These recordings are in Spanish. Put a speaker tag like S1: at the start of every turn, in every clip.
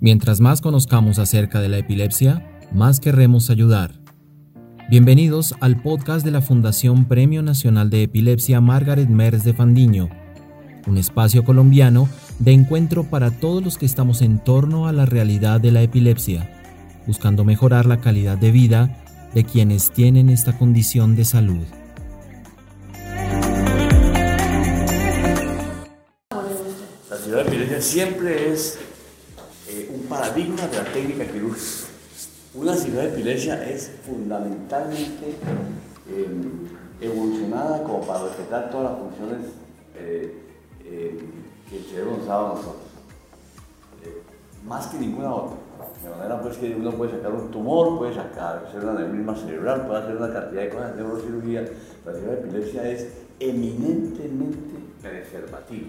S1: Mientras más conozcamos acerca de la epilepsia, más querremos ayudar. Bienvenidos al podcast de la Fundación Premio Nacional de Epilepsia Margaret Mers de Fandiño, un espacio colombiano de encuentro para todos los que estamos en torno a la realidad de la epilepsia, buscando mejorar la calidad de vida de quienes tienen esta condición de salud.
S2: La ciudad de epilepsia siempre es eh, un paradigma de la técnica quirúrgica. Una ciudad de epilepsia es fundamentalmente eh, evolucionada como para respetar todas las funciones eh, eh, que el cerebro nos nosotros. Eh, más que ninguna otra. De manera pues que uno puede sacar un tumor, puede sacar, hacer una aneurisma cerebral, puede hacer una cantidad de cosas de neurocirugía. La ciudad de epilepsia es eminentemente preservativa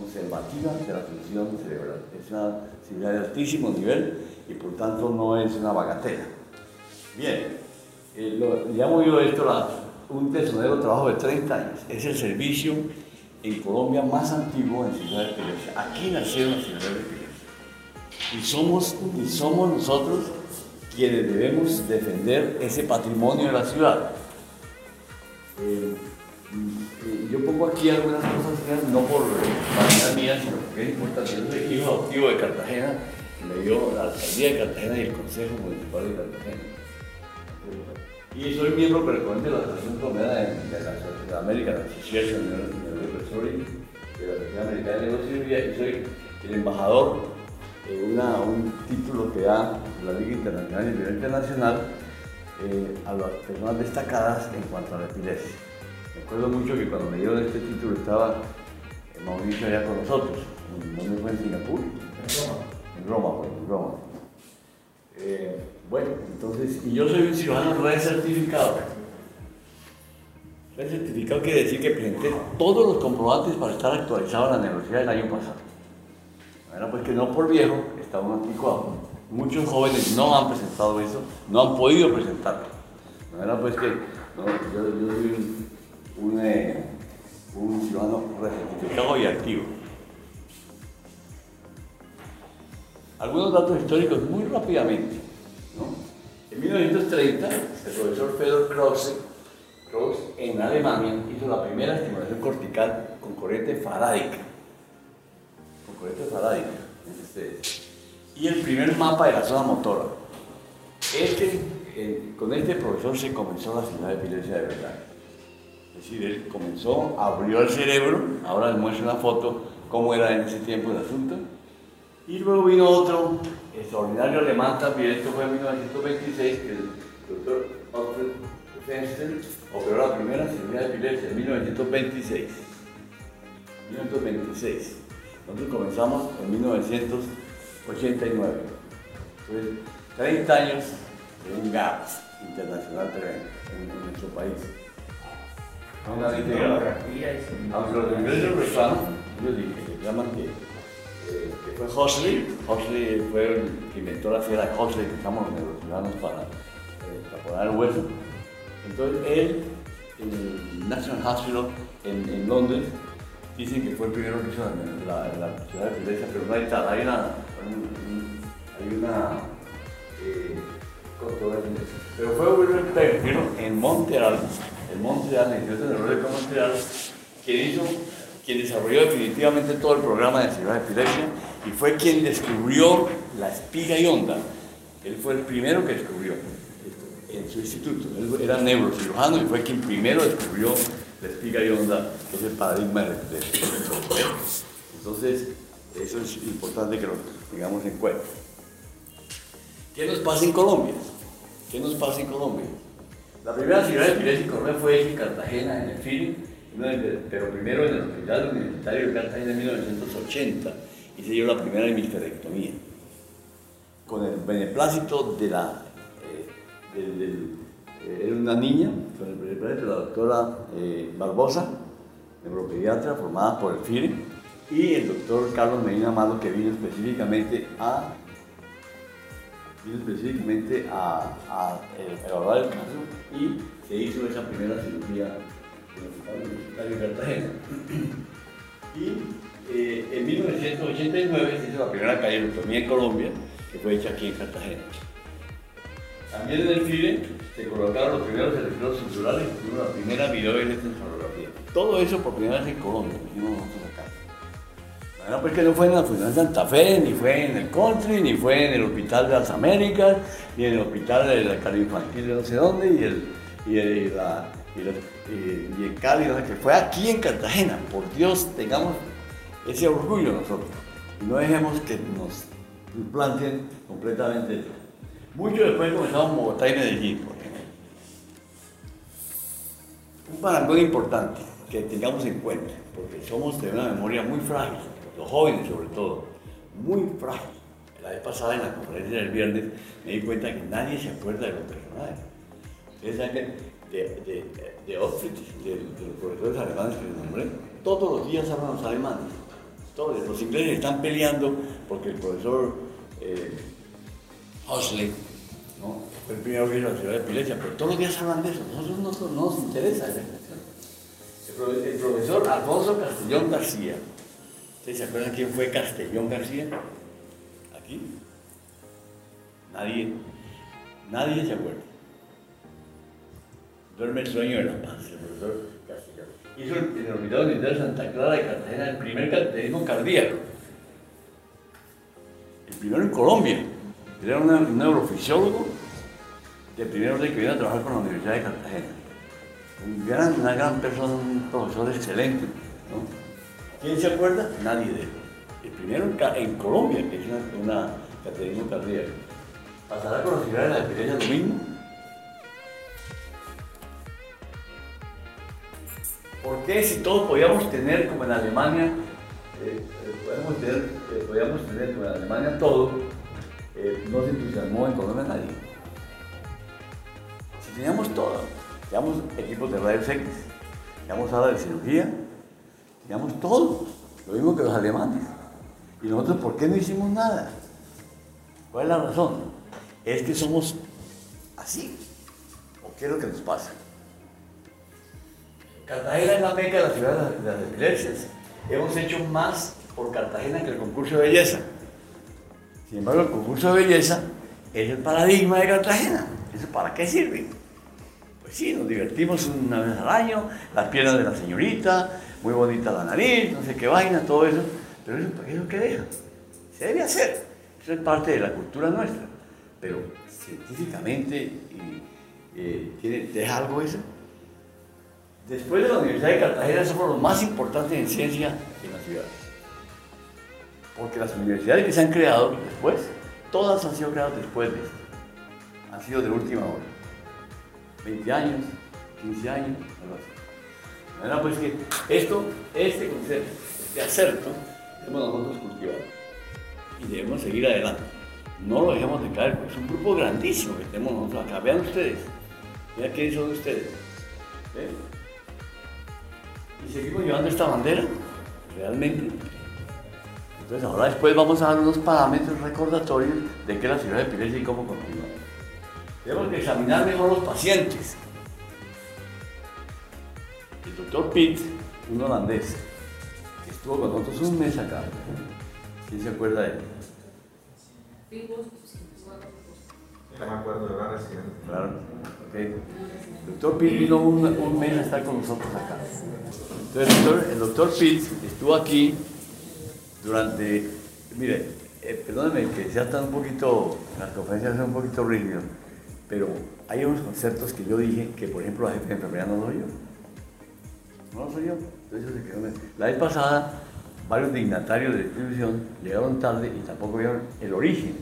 S2: conservativa de la función cerebral. Es una ciudad de altísimo nivel y por tanto no es una bagatela. Bien, eh, lo, llamo yo esto la, un tesonero trabajo de 30 años. Es el servicio en Colombia más antiguo en Ciudad de Epilepsia. Aquí nació la Ciudad de Epilepsia. Y somos, y somos nosotros quienes debemos defender ese patrimonio de la ciudad. Eh, yo pongo aquí algunas cosas, no por vanidad mía, sino porque es importante. Yo soy hijo adoptivo de Cartagena, me dio la alcaldía de Cartagena y el Consejo Municipal de Cartagena. Y soy miembro permanente de la Asociación Colombiana de, de la, de American Association Neurosurgery, de la Sociedad Americana de Neurocirugía, y soy el embajador de una, un título que da la Liga Internacional y el Nivel Internacional eh, a las personas destacadas en cuanto a la epilepsia. Me acuerdo mucho que cuando me dieron este título estaba Mauricio allá con nosotros. ¿Dónde fue en Singapur? En Roma. En Roma, pues, en Roma. Eh, bueno, entonces, y yo soy un cirujano recertificado. Recertificado quiere decir que presenté todos los comprobantes para estar actualizado en la universidad del año pasado. Bueno, pues que no por viejo, está un anticuado. Muchos jóvenes no han presentado eso, no han podido presentarlo. Bueno, pues que no, yo, yo soy un, un, eh, un ciudadano recertificado y activo. Algunos datos históricos muy rápidamente. ¿no? En 1930, el profesor Fedor Krause, Krause en Alemania hizo la primera estimulación cortical con corriente farádica. Con corriente farádica. Este, y el primer mapa de la zona motora. Este, con este profesor se comenzó la ciudad de epilepsia de verdad. Es decir, él comenzó, abrió el cerebro, ahora les muestro una foto cómo era en ese tiempo el asunto. Y luego vino otro extraordinario alemán también, esto fue en 1926, que el doctor Alfred Fenster operó la primera cirugía de epilepsia en 1926. 1926. Nosotros comenzamos en 1989. Entonces, 30 años de un gap internacional tremendo en, nuestro país. Una los ingleses rezaban, ellos dije, que llaman que, eh, que fue Huxley. Huxley fue el que inventó la cera Huxley que usamos los neurociudadanos para, eh, para poner el hueso. Entonces él, en el National Hospital en, en Londres, dicen que fue el primero que hizo la, la, la ciudad de Epilepsia, pero no hay tal, hay una, un- hay una eh, controversia. Pero fue William Perkin en Montreal, en Montreal, el Instituto de Neurología de quien hizo, quien desarrolló definitivamente todo el programa de de epilepsia y fue quien descubrió la espiga y onda. Él fue el primero que descubrió en su instituto. Él era neurocirujano y fue quien primero descubrió la espiga y onda, que es el paradigma de la epilepsia. Entonces, eso es importante que lo tengamos en cuenta. ¿Qué nos pasa en Colombia? ¿Qué nos pasa en Colombia? La primera ciudad de epilepsia Colombia fue en Cartagena, en el FIL, pero primero en el Hospital Universitario de Cartagena en 1980 y se dio la primera hemisferectomía. Con el beneplácito de la. eh, eh, era una niña, con el beneplácito de la doctora eh, Barbosa, neuropediatra formada por el FIRE, y el doctor Carlos Medina Amado, que vino específicamente a vino específicamente a, a, eh, evaluar el caso y se hizo esa primera cirugía en el Cartagena. Y eh, en 1989 se hizo la primera calle en Colombia, que fue hecha aquí en Cartagena. También en el FIDE se colocaron los primeros electrodos culturales, la primera videoelectroencefalografía. Todo eso por primera vez en Colombia, pues que no fue en la Fundación Santa Fe, ni fue en el Country, ni fue en el Hospital de las Américas, ni en el Hospital de la Cali Infantil de no sé dónde, y el, y el, y, el Cali, no sé qué. Fue aquí en Cartagena. Por Dios, tengamos ese orgullo nosotros. No dejemos que nos planten completamente. Mucho después comenzamos Bogotá y Medellín, por ejemplo. Un parangón importante que tengamos en cuenta, porque somos de una memoria muy frágil, los jóvenes sobre todo, muy frágil. La vez pasada en la conferencia del viernes me di cuenta que nadie se acuerda de los personajes. Ustedes saben de, de, de Oxford, de, de, los profesores alemanes que les nombré, todos los días hablan los alemanes. Todos los ingleses están peleando porque el profesor eh, ¿no? fue el primero que hizo la ciudad de Pilesia, pero todos los días hablan de eso. Nosotros no, no nos interesa el, profesor Alfonso Castellón García. ¿Ustedes se acuerdan quién fue Castellón García? Aquí. Nadie. Nadie se acuerda. Duerme el sueño de la paz, el profesor Castellón. Hizo el Militar de Santa Clara de Cartagena el primer cateterismo cardíaco. El primero en Colombia. Era un neurofisiólogo de primer orden que vino a trabajar con la Universidad de Cartagena. Un gran, una gran persona, un profesor excelente. ¿no? ¿Quién se acuerda? Nadie de él. El primero en, Colombia que hizo una, una cardíaco. ¿Pasará con la ciudad de la experiencia lo mismo? ¿Por qué si todos podíamos tener como en Alemania, eh, podíamos, tener, eh, podíamos tener como en Alemania todo, eh, no se entusiasmó en Colombia nadie? Si teníamos todo, teníamos equipos de rayos X, teníamos sala de cirugía, teníamos todo, lo mismo que los alemanes. ¿Y nosotros por qué no hicimos nada? ¿Cuál es la razón? Es que somos así. ¿O qué es lo que nos pasa? Cartagena es la meca de la ciudad de las epilepsias. Hemos hecho más por Cartagena que el concurso de belleza. Sin embargo, el concurso de belleza es el paradigma de Cartagena. ¿Eso para qué sirve? Pues sí, nos divertimos una vez al año, las piernas de la señorita, muy bonita la nariz, no sé qué vaina, todo eso. Pero eso, ¿para qué es lo que deja? Se debe hacer. Eso es parte de la cultura nuestra. Pero científicamente, eh, ¿tiene, ¿deja algo eso? Después de la Universidad de Cartagena somos los más importantes en ciencia en la ciudad. Porque las universidades que se han creado después, todas han sido creadas después de esto. Han sido de última hora. 20 años, 15 años, algo así. De manera pues esto, este concepto, este acerto, debemos nosotros cultivar. Y debemos seguir adelante. No lo dejemos de caer, porque es un grupo grandísimo que tenemos nosotros acá. Vean ustedes. Vean quiénes son ustedes. ¿Ven? y seguimos llevando esta bandera, realmente. Entonces ahora después vamos a dar unos parámetros recordatorios de qué es la ciudad de epilepsia y cómo continuar. Tenemos que examinar mejor los pacientes. El doctor Pitt, un holandés, que estuvo con nosotros un mes acá. ¿Quién se acuerda de él?
S3: No me acuerdo de la residente.
S2: Claro, ok. El doctor Pitt vino un, un mes a estar con nosotros acá. Entonces, el doctor, el doctor Pitt estuvo aquí durante, mire, eh, perdónenme que sea tan un poquito, las conferencias son un poquito rígidas, pero hay unos conceptos que yo dije que, por ejemplo, la jefe de enfermería no lo yo. No lo soy yo. Entonces, se quedó la vez pasada, varios dignatarios de la llegaron tarde y tampoco vieron el origen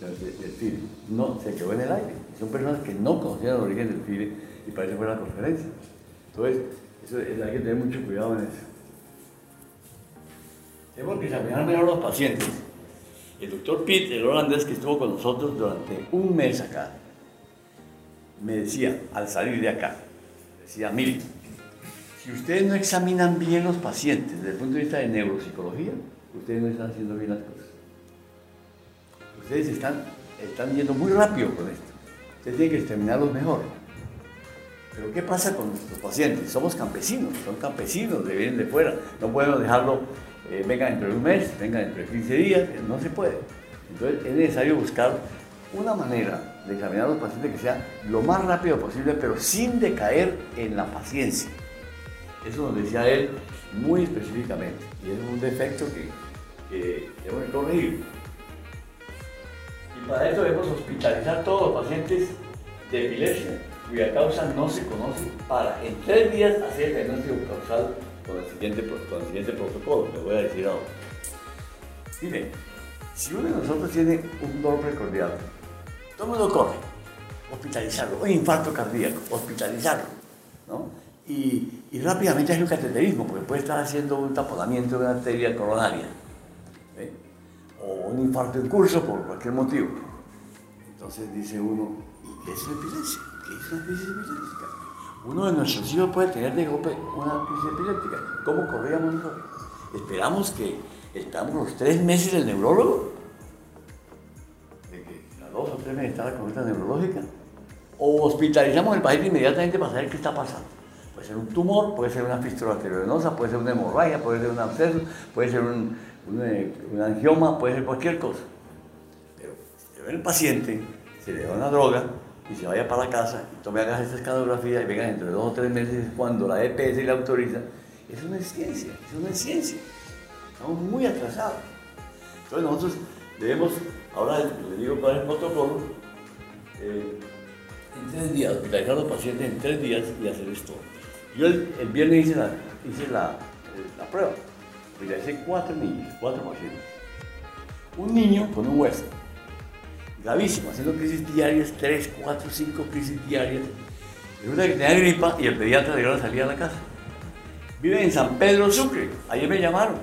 S2: del, FIDE. No, se quedó en el aire. Son personas que no conocían el origen del FIDE y para eso fue la conferencia. Entonces, eso, es- hay que tener mucho cuidado en eso. Tenemos que examinar mejor los pacientes. El doctor Pitt, el holandés que estuvo con nosotros durante un mes acá, me decía, al salir de acá, decía, mire, si ustedes no examinan bien los pacientes desde el punto de vista de neuropsicología, ustedes no están haciendo bien las cosas. Ustedes están, están yendo muy rápido con esto. Ustedes tienen que examinarlos mejor. Pero ¿qué pasa con nuestros pacientes? Somos campesinos, son campesinos, de vienen de fuera. No podemos dejarlo eh, venga dentro de un mes, venga dentro de 15 días, no se puede. Entonces es necesario buscar una manera de examinar a los pacientes que sea lo más rápido posible, pero sin decaer en la paciencia. Eso nos decía él muy específicamente, y es un defecto que, que debemos corregir. Y para eso debemos hospitalizar a todos los pacientes de epilepsia cuya causa no se conoce para en tres días hacer el diagnóstico causal con el siguiente, con el siguiente protocolo, le voy a decir ahora. Mire, si uno de nosotros tiene un dolor precordial, todo el mundo corre, hospitalizarlo, un infarto cardíaco, hospitalizarlo, ¿no? Y, rápidamente hay un cateterismo, porque puede estar haciendo un taponamiento de una arteria coronaria, ¿eh? o un infarto en curso por cualquier motivo. Entonces dice uno, ¿y qué es la epilepsia? ¿Qué es una crisis epiléptica? Uno de nuestros hijos puede tener de golpe una crisis epiléptica. ¿Cómo corríamos nosotros? Esperamos que estamos los tres meses del neurólogo, de que a dos o tres meses está la consulta neurológica, o hospitalizamos al paciente inmediatamente para saber qué está pasando. Puede ser un tumor, puede ser una fístula arteriovenosa, puede ser una hemorragia, puede ser un absceso, puede ser un, un, un angioma, puede ser cualquier cosa. Pero si ve el paciente, se le da una droga y se vaya para la casa y tome hagas esta escanografía y venga dentro de dos o tres meses cuando la EPS le autoriza, eso no es ciencia, eso no es ciencia. Estamos muy atrasados. Entonces nosotros debemos, ahora le digo es el protocolo, eh, en tres días, hospitalizar a los pacientes en tres días y hacer esto. Yo el, viernes hice la, hice la, la prueba, hospitalicé cuatro niños, cuatro pacientes. Un niño con un hueso, gravísimo, haciendo crisis diarias, tres, cuatro, cinco crisis diarias. Resulta que tenía gripa y el pediatra le dio la a la casa. Vive en San Pedro Sucre, ayer me llamaron.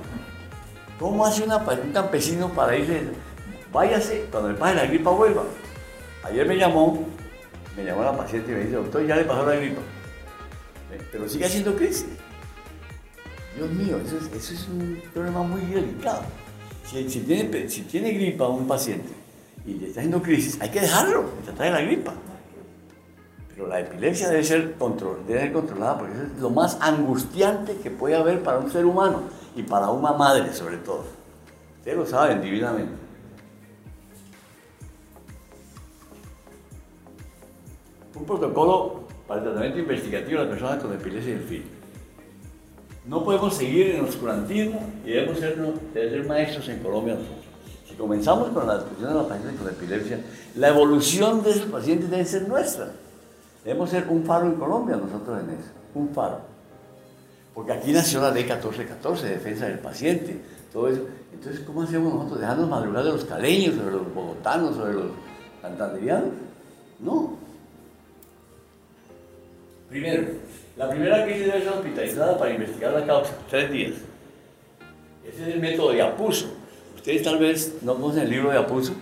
S2: ¿Cómo hace un campesino para irse? Váyase, cuando le pase la gripa vuelva. Ayer me llamó, me llamó la paciente y me dice, doctor, ya le pasó la gripa. Pero sigue haciendo crisis. Dios mío, eso es, un problema muy delicado. Si, tiene, gripa un paciente y le está haciendo crisis, hay que dejarlo, tratar de la gripa. Pero la epilepsia debe ser, debe ser controlada porque eso es lo más angustiante que puede haber para un ser humano y para una madre sobre todo. Ustedes lo saben divinamente. Un protocolo para el tratamiento investigativo de las personas con epilepsia infantil. No podemos seguir en el oscurantismo y debemos ser, maestros en Colombia nosotros. Si comenzamos con la discusión de los pacientes con epilepsia, la evolución de esos pacientes debe ser nuestra. Debemos ser un faro en Colombia nosotros en eso, un faro. Porque aquí nació la ley 1414, defensa del paciente, todo eso. Entonces, ¿cómo hacemos nosotros? ¿Dejarnos madrugar de los caleños, sobre los bogotanos, sobre los santanderianos? No. Primero, la primera crisis debe ser hospitalizada para investigar la causa, tres días. Ese es el método de Apuso. Ustedes tal vez no conocen el libro de Apuso,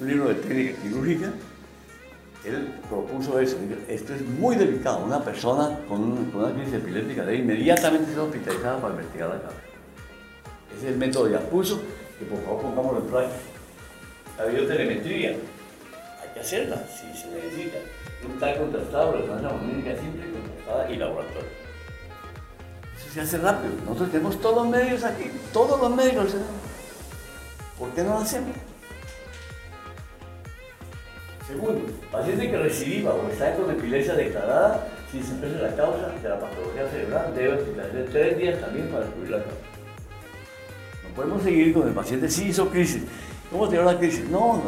S2: un libro de técnica quirúrgica. Él propuso eso. Esto es muy delicado. Una persona con, un, con una crisis epiléptica debe inmediatamente ser hospitalizada para investigar la causa. Ese es el método de Apuso, que por favor pongámoslo en práctica. La videotelemetría, hay que hacerla si se necesita. Un tal contrastado, resonancia magnética simple, contrastada y laboratorio. Eso se hace rápido. Nosotros tenemos todos los medios aquí, todos los medios tenemos. ¿Por qué no lo hacemos? Segundo, paciente que reciba o está con epilepsia declarada, si se empieza la causa de la patología cerebral, debe hospitalizarse tres días también para descubrir la causa. No podemos seguir con el paciente, sí hizo crisis. ¿Cómo te dio la crisis? No,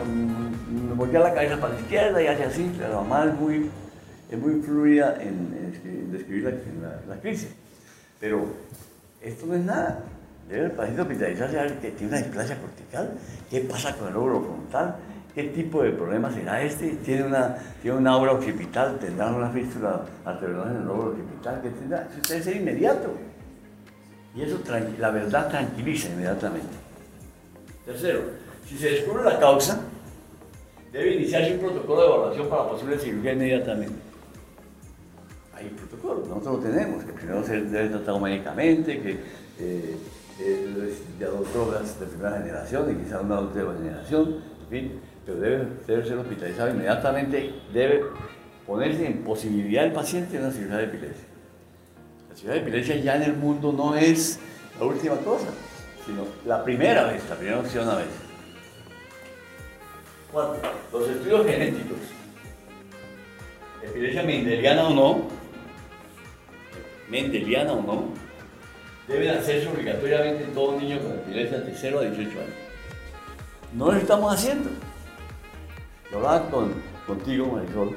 S2: me volteé la cabeza para la izquierda y hace así. La mamá es muy, es muy fluida en, en describir la, la, crisis. Pero esto no es nada. Debe el paciente hospitalizarse a ver que tiene una displasia cortical, qué pasa con el lóbulo frontal, qué tipo de problema será este, tiene una, tiene una aura occipital, tendrá una fístula arterial en el lóbulo occipital, que tendrá, eso debe ser inmediato. Y eso, la verdad, tranquiliza inmediatamente. Tercero, si se descubre la causa, debe iniciarse un protocolo de evaluación para posible cirugía inmediatamente. Hay un protocolo, nosotros lo tenemos, que primero se debe tratado médicamente, que eh, eh, de drogas de primera generación y quizás una de generación, en fin, pero debe, debe ser hospitalizado inmediatamente, debe ponerse en posibilidad el paciente de una cirugía de epilepsia. La cirugía de epilepsia ya en el mundo no es la última cosa. sino la primera vez, la primera opción a vez. Cuatro, los estudios genéticos, epilepsia mendeliana o no, mendeliana o no, deben hacerse obligatoriamente todo niño con epilepsia de 0 a 18 años. No lo estamos haciendo. Yo hablaba con, contigo, Marisol,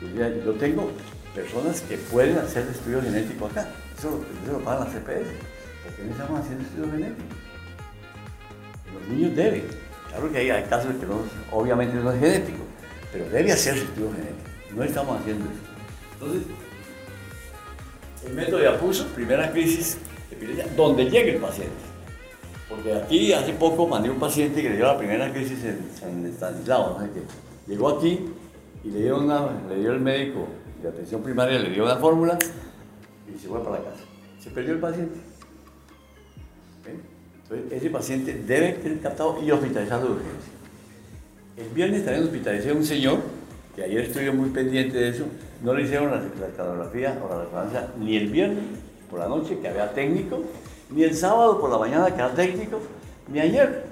S2: y decía, yo tengo personas que pueden hacer estudios genéticos acá. Eso, eso lo pagan las CPS. ¿Por qué no estamos haciendo estudios genéticos? Los niños deben. Claro que hay, hay casos que no, obviamente no es genético, pero debe hacerse estudios genéticos. No estamos haciendo eso. Entonces, el método de apuso, primera crisis epilepsia, donde llegue el paciente. Porque aquí hace poco mandé un paciente que le dio la primera crisis en Estanislao, ¿no? llegó aquí y le dio, una, le dio el médico de atención primaria, le dio una fórmula y se fue para la casa. Se perdió el paciente. Ese paciente debe ser captado y hospitalizado de urgencia. El viernes también hospitalicé a un señor, que ayer estuve muy pendiente de eso, no le hicieron la, la o la resonancia ni el viernes por la noche, que había técnico, ni el sábado por la mañana, que era técnico, ni ayer.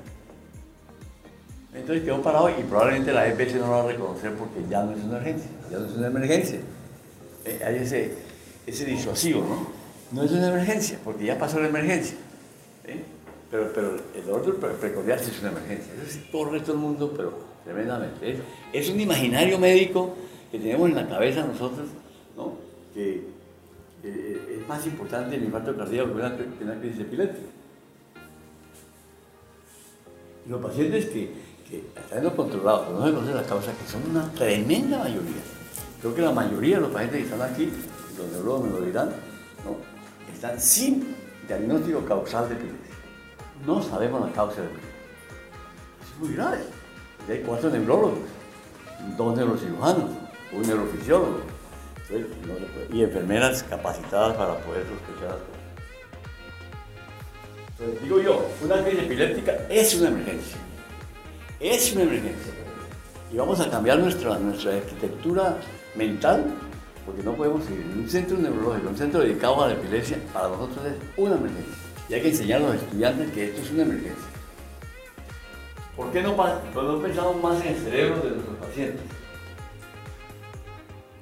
S2: Entonces quedó parado y probablemente la EPS no lo va a reconocer porque ya no es una urgencia, ya no es una emergencia. Eh, hay ese, ese disuasivo, ¿no? No es una emergencia, porque ya pasó la emergencia. ¿eh? Pero, pero el orden pre- precordial es una emergencia. Eso corre todo el mundo, pero tremendamente. Es, es un imaginario médico que tenemos en la cabeza nosotros, ¿no? Que eh, es más importante el infarto cardíaco que una, que una crisis epiléptica. Los pacientes que, que están controlados, no se conoce la causa, que son una tremenda mayoría. Creo que la mayoría de los pacientes que están aquí, los neurólogos me lo dirán, ¿no? están sin diagnóstico causal de epilepsia. No sabemos la causa de epilepsia. Es muy grave. Hay cuatro neurólogos, dos neurocirujanos, un neurofisiólogo, y enfermeras capacitadas para poder sospechar las cosas. Entonces, digo yo, una crisis epiléptica es una emergencia. Es una emergencia. Y vamos a cambiar nuestra, nuestra arquitectura mental, porque no podemos seguir. Un centro neurológico, un centro dedicado a la epilepsia, para nosotros es una emergencia. Y hay que enseñar a los estudiantes que esto es una emergencia. ¿Por qué no, pues no pensamos más en el cerebro de nuestros pacientes?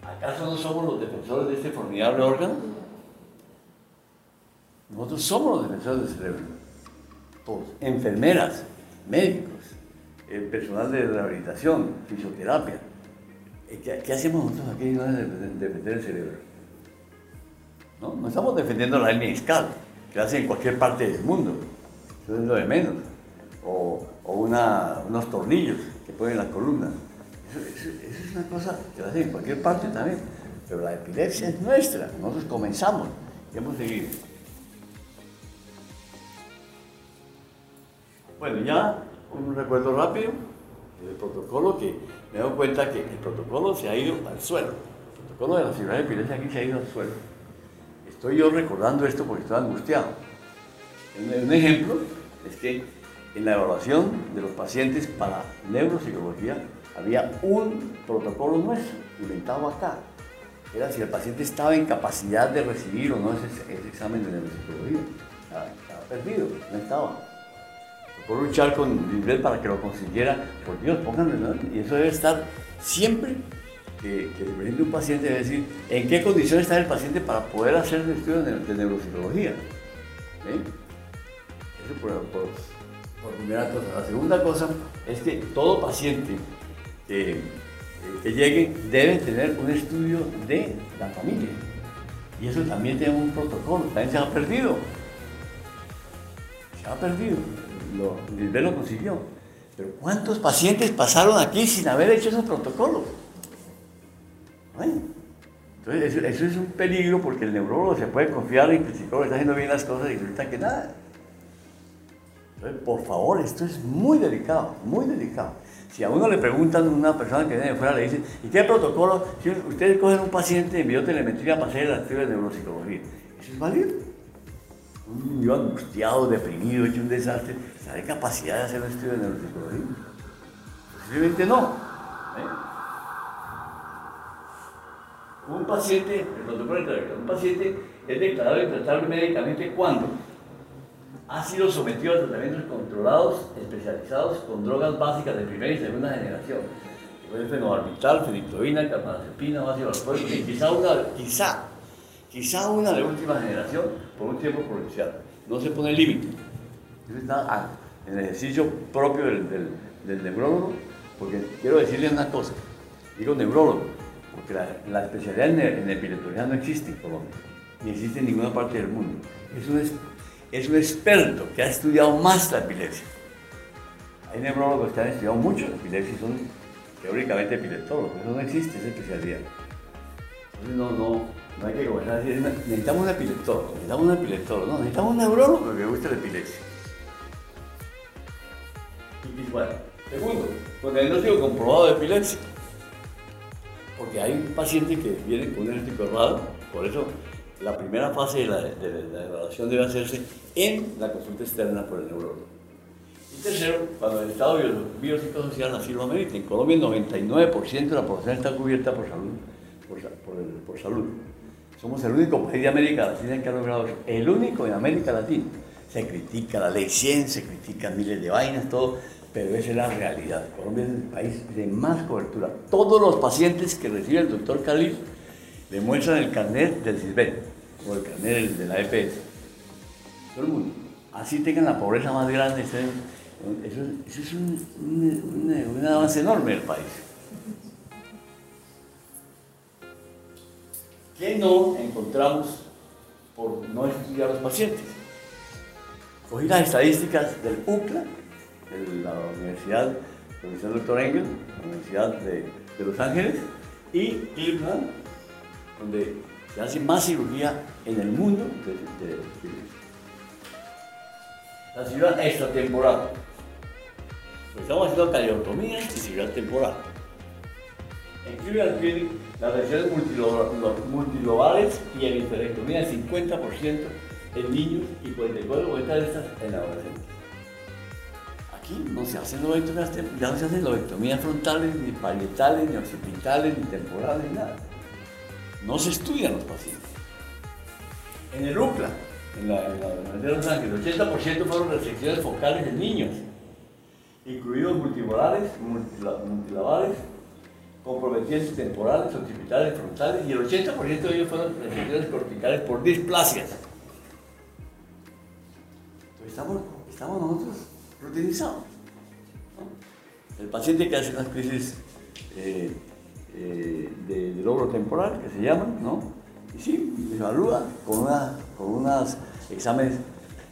S2: ¿Acaso no somos los defensores de este formidable órgano? Nosotros somos los defensores del cerebro. Todos. Enfermeras, médicos, el personal de rehabilitación, fisioterapia. Eh, ¿Qué, qué hacemos nosotros aquí de- de- defender el cerebro? ¿No? no estamos defendiendo la hernia discal, que hacen en cualquier parte del mundo. Eso es lo de menos. O, o unos tornillos que ponen en la columna. Eso, eso- es una cosa que la hacen en cualquier parte también. Pero la epilepsia es nuestra. Nosotros comenzamos y hemos seguido. Bueno, ya un recuerdo rápido del protocolo que me doy cuenta que el protocolo se ha ido al suelo. El protocolo de la ciudad de epilepsia aquí se ha ido al suelo. Estoy yo recordando esto porque estoy angustiado. Un, ejemplo es que en la evaluación de los pacientes para neuropsicología había un protocolo nuestro inventado acá. Era si el paciente estaba en capacidad de recibir o no ese, examen de neuropsicología. Estaba, perdido, no estaba por luchar con Lisbeth para que lo consiguiera. Por Dios, pónganlo, ¿no? Y eso debe estar siempre que, que presente un paciente, debe decir en qué condiciones está el paciente para poder hacer el estudio de, de. Eso por, primera cosa. La segunda cosa es que todo paciente que, que llegue debe tener un estudio de la familia. Y eso también tiene un protocolo, también se ha perdido. Se ha perdido. Lo, Lisbeth lo consiguió. Pero ¿cuántos pacientes pasaron aquí sin haber hecho esos protocolos? Entonces eso, es un peligro porque el neurólogo se puede confiar en que el psicólogo está haciendo bien las cosas y resulta que nada. Entonces, por favor, esto es muy delicado, muy delicado. Si a uno le preguntan, una persona que viene de fuera le dicen, ¿y qué protocolo? Si ustedes cogen un paciente en biotelemetría para hacer el estudio de neuropsicología, ¿eso es válido? Un niño angustiado, deprimido, hecho un desastre, ¿está de capacidad de hacer un estudio de neuropsicología? Posiblemente no. ¿eh? Un paciente, el protocolo un paciente es declarado intratable médicamente cuando ha sido sometido a tratamientos controlados, especializados con drogas básicas de primera y segunda generación. Fenobarbital, fenitoína, carbamazepina, ácido valproico, y quizá una, quizá, quizá una de última generación por un tiempo prudencial. No se pone límite. Eso está en el ejercicio propio del, del, del neurólogo, porque quiero decirle una cosa, digo neurólogo, porque la, especialidad en, en no existe en Colombia, ni existe en ninguna parte del mundo. Es un, es un experto que ha estudiado más la epilepsia. Hay neurólogos que han estudiado mucho la epilepsia y son teóricamente epileptólogos, eso no existe, esa especialidad. Entonces no, no, no hay que comenzar a decir, necesitamos un epileptólogo, necesitamos un epileptólogo, no, necesitamos un neurólogo que le guste la epilepsia. Y bueno, segundo, con el diagnóstico comprobado de epilepsia. Porque hay pacientes que vienen con un diagnóstico errado, por eso la primera fase de la, de evaluación debe hacerse en la consulta externa por el neurólogo. Y tercero, cuando el estado biopsicosocial así lo amerita. En Colombia el 99% de la población está cubierta por salud. Somos el único país de América Latina que ha logrado. El único en América Latina. Se critica la ley 100, se critican miles de vainas, todo, pero esa es la realidad. Colombia es el país de más cobertura. Todos los pacientes que recibe el doctor Khalil demuestran el carnet del CISBEN o el carnet de la EPS. Todo el mundo. Así tengan la pobreza más grande, eso, eso es un, un, avance enorme del país. ¿Qué no encontramos por no estudiar a los pacientes? Cogí las estadísticas del UCLA, la Universidad, la Universidad Dr. Engel, la Universidad de, Los Ángeles, y Cleveland, donde se hace más cirugía en el mundo de, de, de la cirugía extratemporal. Estamos haciendo cardiotomías y cirugía temporal. En Cleveland Clinic, las lesiones multilobales y hemisferectomía del 50% en niños y 44% de estas en adolescentes. Aquí no se hacen lobectomías, ya no se hacen lobectomías frontales, ni parietales, ni occipitales, ni temporales, ni nada. No se estudian los pacientes. En el UCLA, en la, en la Los Ángeles, el 80% fueron restricciones focales en niños, incluidos multimodales, multilabales, comprometientes temporales, occipitales, frontales, y el 80% de ellos fueron restricciones corticales por displasias. Entonces estamos, estamos nosotros rutinizados. ¿no? El paciente que hace unas crisis eh, eh, de, de, logro temporal, que se llaman, ¿no? Y sí, se evalúa con, una, con unos exámenes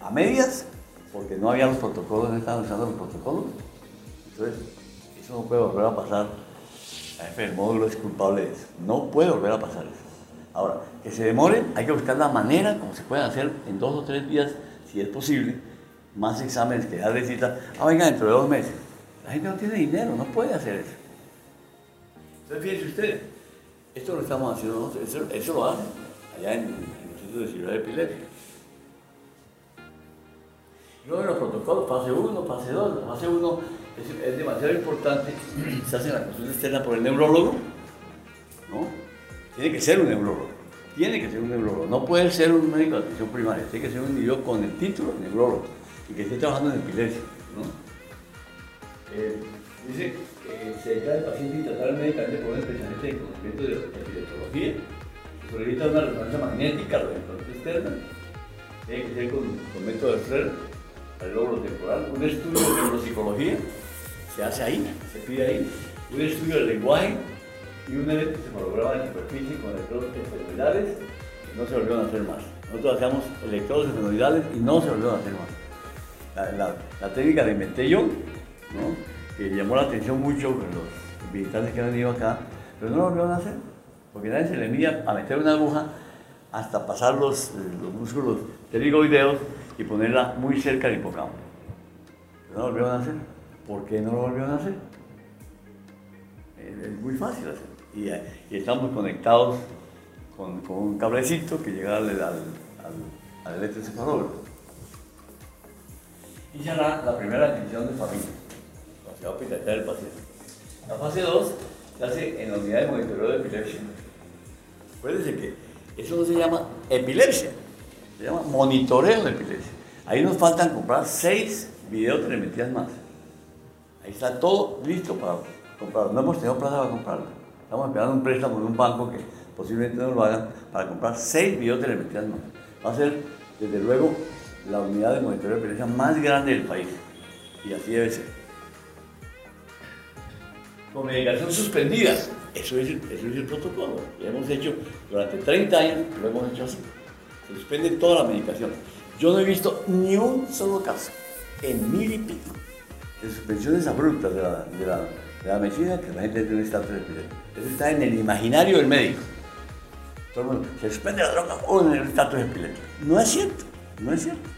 S2: a medias, porque no había los protocolos, no estaban usando los protocolos. Entonces, eso no puede volver a pasar. El módulo es culpable de eso. No puede volver a pasar eso. Ahora, que se demore, hay que buscar la manera como se pueden hacer en dos o tres días, si es posible, más exámenes que de cita. Ah, venga, dentro de dos meses. La gente no tiene dinero, no puede hacer eso. Entonces, fíjense ustedes, esto lo estamos haciendo nosotros, eso, lo hacen allá en, en el Centro de de Epilepsia. Luego los protocolos, fase 1, fase 2, la fase 1 es, es, demasiado importante, se hace la consulta externa por el neurólogo, ¿no? Tiene que ser un neurólogo, tiene que ser un neurólogo, no puede ser un médico de atención primaria, tiene que ser un individuo con el título de neurólogo y que esté trabajando en epilepsia, ¿no? Eh, dice que se declara el paciente y tratar médicamente por un especialista en conocimiento de epileptología, se solicita una resonancia magnética, consulta externa, tiene que ser con, con método de Frer, el logro temporal, un estudio de neuropsicología, se hace ahí, se pide ahí, un estudio del lenguaje y un electrocefalograma de superficie con electrodos esfenoidales, no se volvieron a hacer más. Nosotros hacíamos electrodos esfenoidales y no se volvieron a hacer más. La, la, la técnica de yo, ¿no? que llamó la atención mucho los visitantes que han venido acá, pero no lo volvieron a hacer, porque nadie se le mía a meter una aguja hasta pasar los, los músculos pterigoideos y ponerla muy cerca del hipocampo. No lo volvieron a hacer. ¿Por qué no lo volvieron a hacer? Es, muy fácil hacer. Y, estamos conectados con, un cablecito que llega al, al, al. Y ya la, la primera decisión de familia. Se va a hospitalizar el paciente. La fase 2 se hace en la unidad de monitoreo de epilepsia. Acuérdense que eso no se llama epilepsia, se llama monitoreo de epilepsia. Ahí nos faltan comprar seis videotelemetrías más. Ahí está todo listo para comprarlo. No hemos tenido plata para comprarlo. Estamos esperando un préstamo de un banco que posiblemente nos lo hagan para comprar seis videotelemetrías más. Va a ser, desde luego, la unidad de monitoreo de violencia más grande del país. Y así debe ser. Con medicación suspendida. Eso es, eso es el protocolo. Lo hemos hecho durante 30 años, lo hemos hecho así. Se suspende toda la medicación. Yo no he visto ni un solo caso en mil y pico de suspensiones abruptas de la, de la, de la medicina que la gente tiene un estatus de epiléptico. Eso está en el imaginario del médico. Se suspende la droga o en el estatus epiléptico. No es cierto, no es cierto.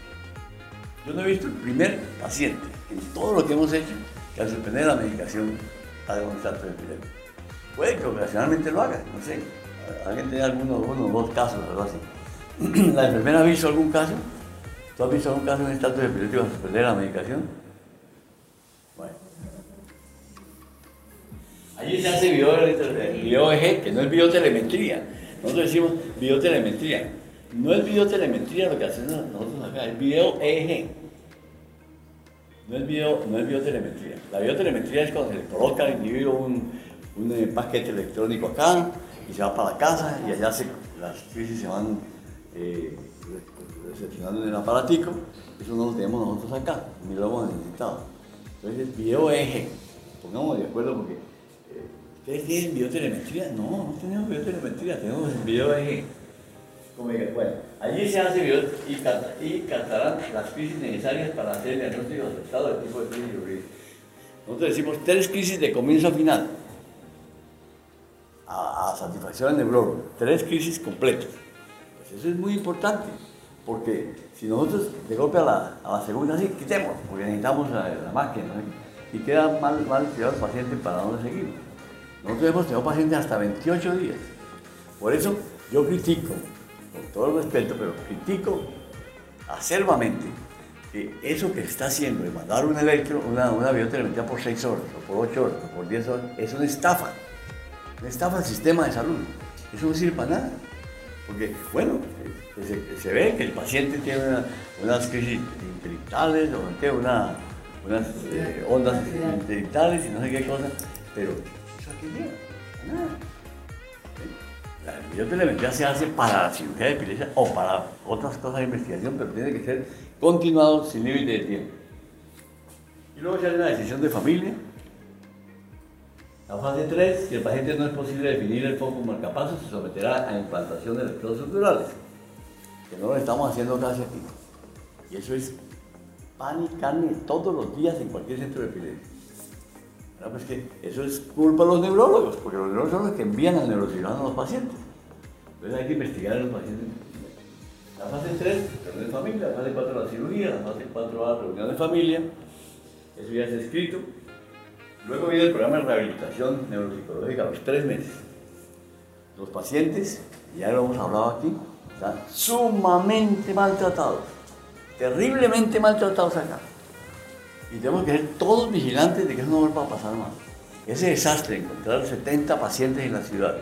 S2: Yo no he visto el primer paciente en todo lo que hemos hecho que al suspender la medicación haga un estatus epiléptico. Puede que ocasionalmente lo haga, no sé. Alguien tiene algunos, uno o dos casos, algo así. ¿La enfermera ha visto algún caso? ¿Tú has visto algún caso en estatus epiléptico al suspender la medicación? Bueno. Allí se hace video, video EG, que no es videotelemetría. Nosotros decimos videotelemetría. No es videotelemetría lo que hacemos nosotros acá, es video EG. No es, video, no es videotelemetría. La videotelemetría es cuando se le coloca al individuo un, un eh, paquete electrónico acá y se va para la casa y allá se, las crisis se van eh, recepcionando en el aparatico. Eso no lo tenemos nosotros acá, ni lo hemos necesitado. Entonces, video eje. Pongamos de acuerdo porque eh, ¿ustedes tienen videotelemetría? No, no tenemos videotelemetría, tenemos video eje. Como diga, bueno, allí se hace video y, y captarán las crisis necesarias para hacer el diagnóstico aceptado del tipo de crisis. Nosotros decimos tres crisis de comienzo a final a, satisfacción del neurólogo. Tres crisis completas. Pues eso es muy importante, porque si nosotros de golpe a la, segunda, sí, quitemos, porque necesitamos la, máquina, y queda mal, mal estudiado el paciente para dónde seguir. Nosotros hemos tenido pacientes hasta 28 días. Por eso yo critico, con todo el respeto, pero critico acervamente que eso que se está haciendo de mandar un electro, una, una biotelemetría por 6 horas, o por 8 horas, o por 10 horas, es una estafa. Una estafa al sistema de salud. Eso no sirve para nada. Porque, bueno, eh, se, se ve que el paciente tiene una- unas crisis intelectuales, o que una, unas eh, ondas intelectuales y no sé qué cosa, pero eso aquí no, nada. La biotelemetría se hace para la cirugía de epilepsia o para otras cosas de investigación, pero tiene que ser continuado sin límite de tiempo. Y luego se hace una decisión de familia. La fase 3, si el paciente no es posible definir el foco marcapaso, se someterá a implantación de electrodos subdurales, que no lo estamos haciendo casi aquí. Y eso es pan y carne todos los días en cualquier centro de epilepsia. Bueno, pues eso es culpa de los neurólogos, porque los neurólogos son los que envían al neurocirujano a los pacientes. Entonces hay que investigar a los pacientes. La fase 3, reunión de familia, la fase 4, la cirugía, la fase 4A, reunión de familia. Eso ya está escrito. Luego viene el programa de rehabilitación neuropsicológica a los tres meses. Los pacientes, ya lo hemos hablado aquí, están sumamente maltratados, terriblemente maltratados acá. Y tenemos que ser todos vigilantes de que eso no vuelva a pasar más. Ese desastre, encontrar 70 pacientes en la ciudad,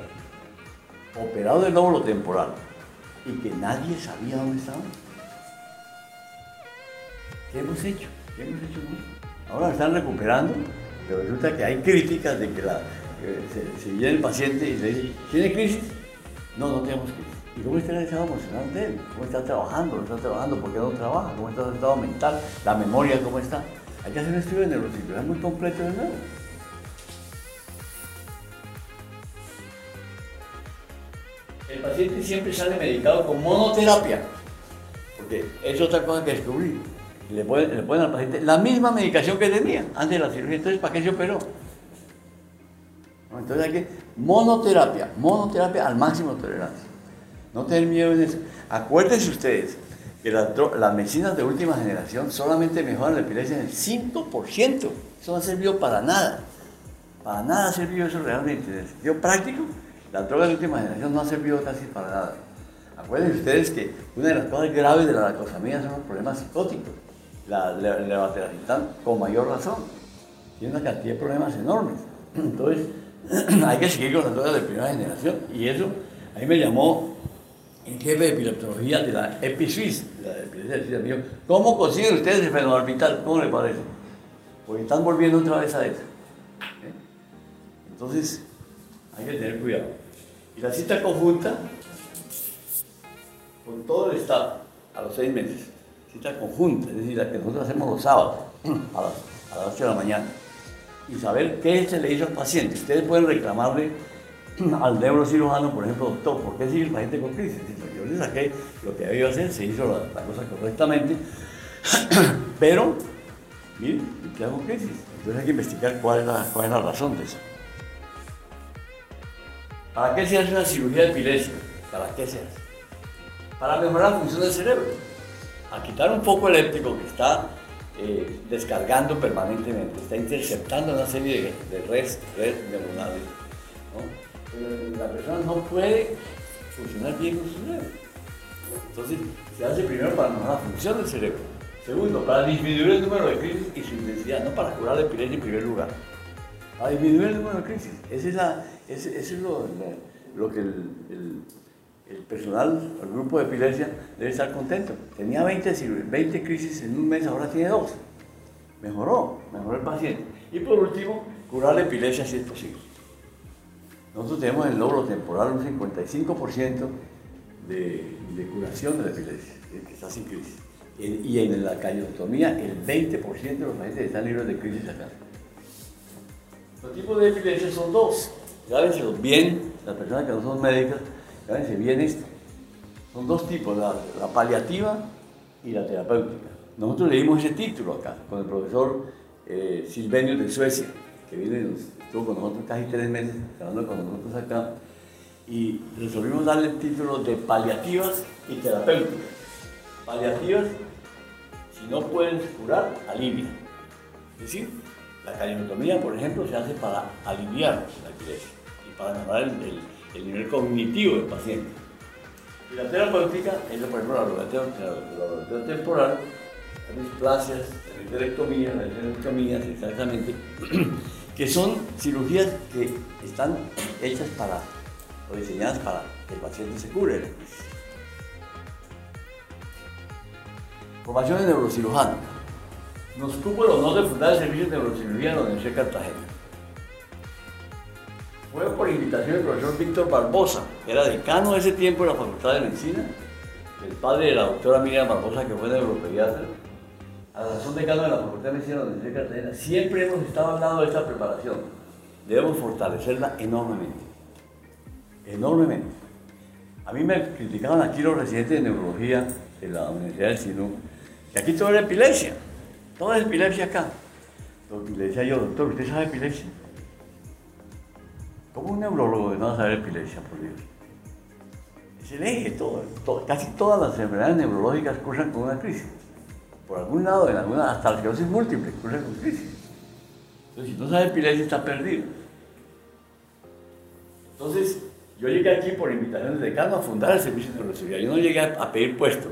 S2: operados de lóbulo temporal, y que nadie sabía dónde estaban. ¿Qué hemos hecho? ¿Qué hemos hecho? Ahora están recuperando, pero resulta que hay críticas de que, la, se, se viene el paciente y le dice, ¿tiene crisis? No, no tenemos crisis. ¿Y cómo está el estado emocional de él? ¿Cómo está trabajando? ¿No está trabajando? ¿Por qué no trabaja? ¿Cómo está su estado mental? ¿La memoria cómo está? Hay que hacer un estudio de neurocirugía muy completo de nuevo. El paciente siempre sale medicado con monoterapia, porque es otra cosa que descubrí. Le ponen, le al paciente la misma medicación que tenía antes de la cirugía, entonces ¿para qué se operó? Entonces hay que monoterapia, monoterapia al máximo de tolerancia. No tener miedo en eso. Acuérdense ustedes que las, las medicinas de última generación solamente mejoran la epilepsia en el 5%. Eso no ha servido para nada. Para nada ha servido eso realmente. En el sentido práctico, las drogas de última generación no han servido casi para nada. Acuérdense ustedes que una de las cosas graves de la lacosamida son los problemas psicóticos. La la- levatiracetam con mayor razón. Tiene una cantidad de problemas enormes. Entonces, hay que seguir con las drogas de primera generación. Y eso, a mí me llamó el jefe de epileptología de la EpiSuisse, de la epilepsia dijo, ¿cómo consiguen ustedes el fenómeno orbital? ¿Cómo les parece? Porque están volviendo otra vez a eso. ¿eh? Entonces, hay que tener cuidado. Y la cita conjunta, con todo el Estado, a los seis meses, cita conjunta, es decir, la que nosotros hacemos los sábados, a las, a las 8 de la mañana, y saber qué se le hizo al paciente. Ustedes pueden reclamarle al neurocirujano, por ejemplo, doctor, ¿por qué sigue el paciente con crisis? Yo le saqué lo que había hacer, se hizo la, la cosa correctamente, pero, miren, queda con crisis. Entonces hay que investigar cuál es, la, cuál es la razón de eso. ¿Para qué se hace una cirugía de epilepsia? ¿Para qué se hace? Para mejorar la función del cerebro. A quitar un foco eléctrico que está eh, descargando permanentemente, está interceptando una serie de, de redes, redes neuronales. ¿no? La persona no puede funcionar bien con su cerebro. Entonces, se hace primero para mejorar la función del cerebro. Segundo, para disminuir el número de crisis y su intensidad, no para curar la epilepsia en primer lugar. Para disminuir el número de crisis. Ese, es lo, que el, personal, el grupo de epilepsia debe estar contento. Tenía 20, 20 crisis en un mes, ahora tiene dos. Mejoró, mejoró el paciente. Y por último, curar la epilepsia si es posible. Nosotros tenemos el logro temporal un 55% de, curación de la epilepsia, que está sin crisis. Y en la cañotomía, el 20% de los pacientes están libres de crisis acá. Los tipos de epilepsia son dos. Grábenselo bien, las personas que no son médicas, grábense bien esto. Son dos tipos, la, la, paliativa y la terapéutica. Nosotros leímos ese título acá con el profesor eh, Silvenio de Suecia, que viene, estuvo con nosotros casi tres meses, trabajando con nosotros acá, y resolvimos darle el título de paliativas y terapéuticas. Paliativas, si no puedes curar, alivia. Es decir, la calinotomía, por ejemplo, se hace para aliviar la epilepsia y para mejorar el, el, el, nivel cognitivo del paciente. Y la terapéutica es, por ejemplo, la rehabilitación temporal, las displasias, la histerectomía, las histerectomías, exactamente, que son cirugías que están hechas para, o diseñadas para que el paciente se cure. Formación de neurocirujano nos cupo el honor de fundar el servicio de neurocirugía en la Universidad de Cartagena. Fue por invitación del profesor Víctor Barbosa, que era decano de ese tiempo de la Facultad de Medicina, el padre de la doctora Miriam Barbosa, que fue neuropediatra, a la razón decano de la Facultad de Medicina de la de Cartagena. Siempre hemos estado hablando de esta preparación. Debemos fortalecerla enormemente. Enormemente. A mí me criticaban aquí los residentes de neurología de la Universidad del Sinú, que aquí todo era epilepsia. Toda es epilepsia acá. Le decía yo, doctor, ¿usted sabe epilepsia? ¿Cómo un neurólogo no va saber epilepsia, por Dios? Es el eje, todo, todo, casi todas las enfermedades neurológicas cursan con una crisis. Por algún lado, en alguna, hasta la esclerosis múltiple cursan con crisis. Entonces, si no sabe epilepsia, está perdido. Entonces, yo llegué aquí por invitación del decano a fundar el servicio de neurocirugía. Yo no llegué a, pedir puesto.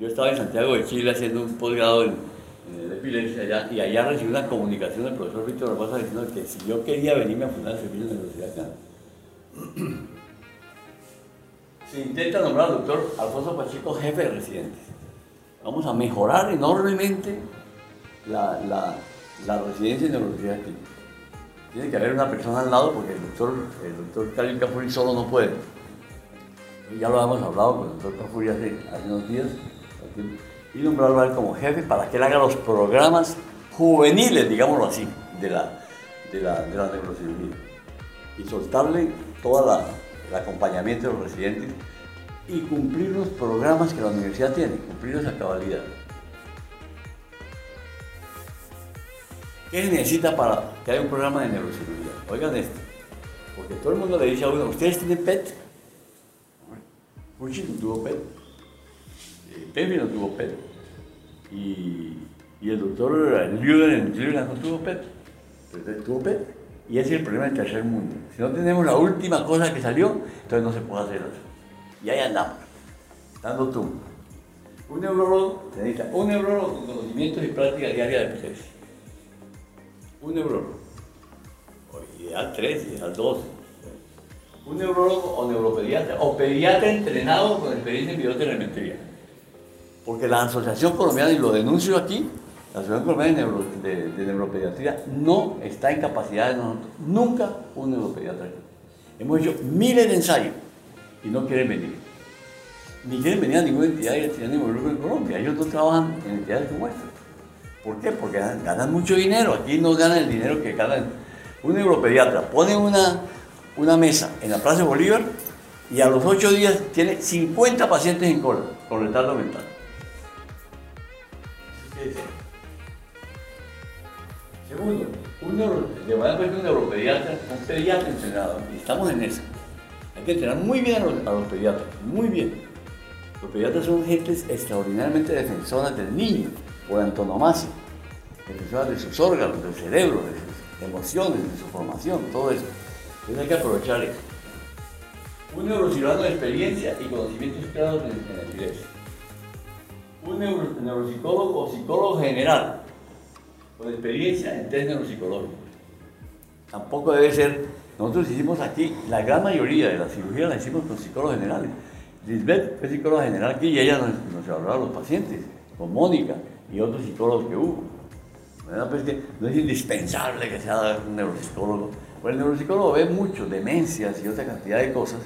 S2: Yo estaba en Santiago de Chile haciendo un posgrado en, en epilepsia allá, y allá recibí una comunicación del profesor Víctor Barbosa diciendo que si yo quería venirme a fundar el servicio de universidad acá. Se intenta nombrar al doctor Alfonso Pacheco jefe de residentes. Vamos a mejorar enormemente la, la, residencia en universidad aquí. Tiene que haber una persona al lado porque el doctor, el doctor Cafuri solo no puede. Ya lo hemos hablado con el doctor Cafuri hace, hace unos días y nombrarlo a él como jefe para que él haga los programas juveniles, digámoslo así, de la, de la, de la neurocirugía. Y soltarle todo el acompañamiento de los residentes y cumplir los programas que la universidad tiene, cumplirlos a cabalidad. ¿Qué se necesita para que haya un programa de neurocirugía? Oigan esto, porque todo el mundo le dice a uno, ¿ustedes tienen PET? Fuchi no tuvo PET. Pepe no tuvo PET. Y, y el doctor Lüder en Cleveland no tuvo PET. Pero tuvo PET. Y ese es el problema del tercer mundo. Si no tenemos la última cosa que salió, entonces no se puede hacer otra. Y ahí andamos, dando tú. Un neurólogo necesita un neurólogo con conocimientos y práctica diaria de epilepsia. Un neurólogo. Ideal tres, ideal dos. un neurólogo o neuropediatra o pediatra entrenado con experiencia en videotelemetría. Porque la Asociación Colombiana, y lo denuncio aquí, la Asociación Colombiana de, Neuropediatría no está en capacidad de nosotros, nunca un neuropediatra aquí. Hemos hecho miles de ensayos y no quieren venir. Ni quieren venir a ninguna entidad de grupo en Colombia. Ellos no trabajan en entidades como esta. ¿Por qué? Porque ganan, mucho dinero. Aquí no ganan el dinero que ganan un neuropediatra. Pone una, una mesa en la Plaza de Bolívar y a los ocho días tiene 50 pacientes en cola con retardo mental. Segundo, un neuro, de un neuropediatra, un pediatra entrenado, y estamos en eso. Hay que entrenar muy bien a los, pediatras, muy bien. Los pediatras son gentes extraordinariamente defensoras del niño, por antonomasia, defensoras de sus órganos, del cerebro, de sus emociones, de su formación, todo eso. Entonces hay que aprovechar eso. Un neurocirujano de experiencia y conocimientos claros en, la epilepsia. Un neuropsicólogo o psicólogo general con experiencia en test neuropsicológico. Tampoco debe ser, nosotros hicimos aquí, la gran mayoría de la cirugía la hicimos con psicólogos generales. Lisbeth fue psicóloga general aquí y ella nos, nos a los pacientes, con Mónica y otros psicólogos que hubo. Pues no es indispensable que sea un neuropsicólogo. Pues el neuropsicólogo ve mucho, demencias y otra cantidad de cosas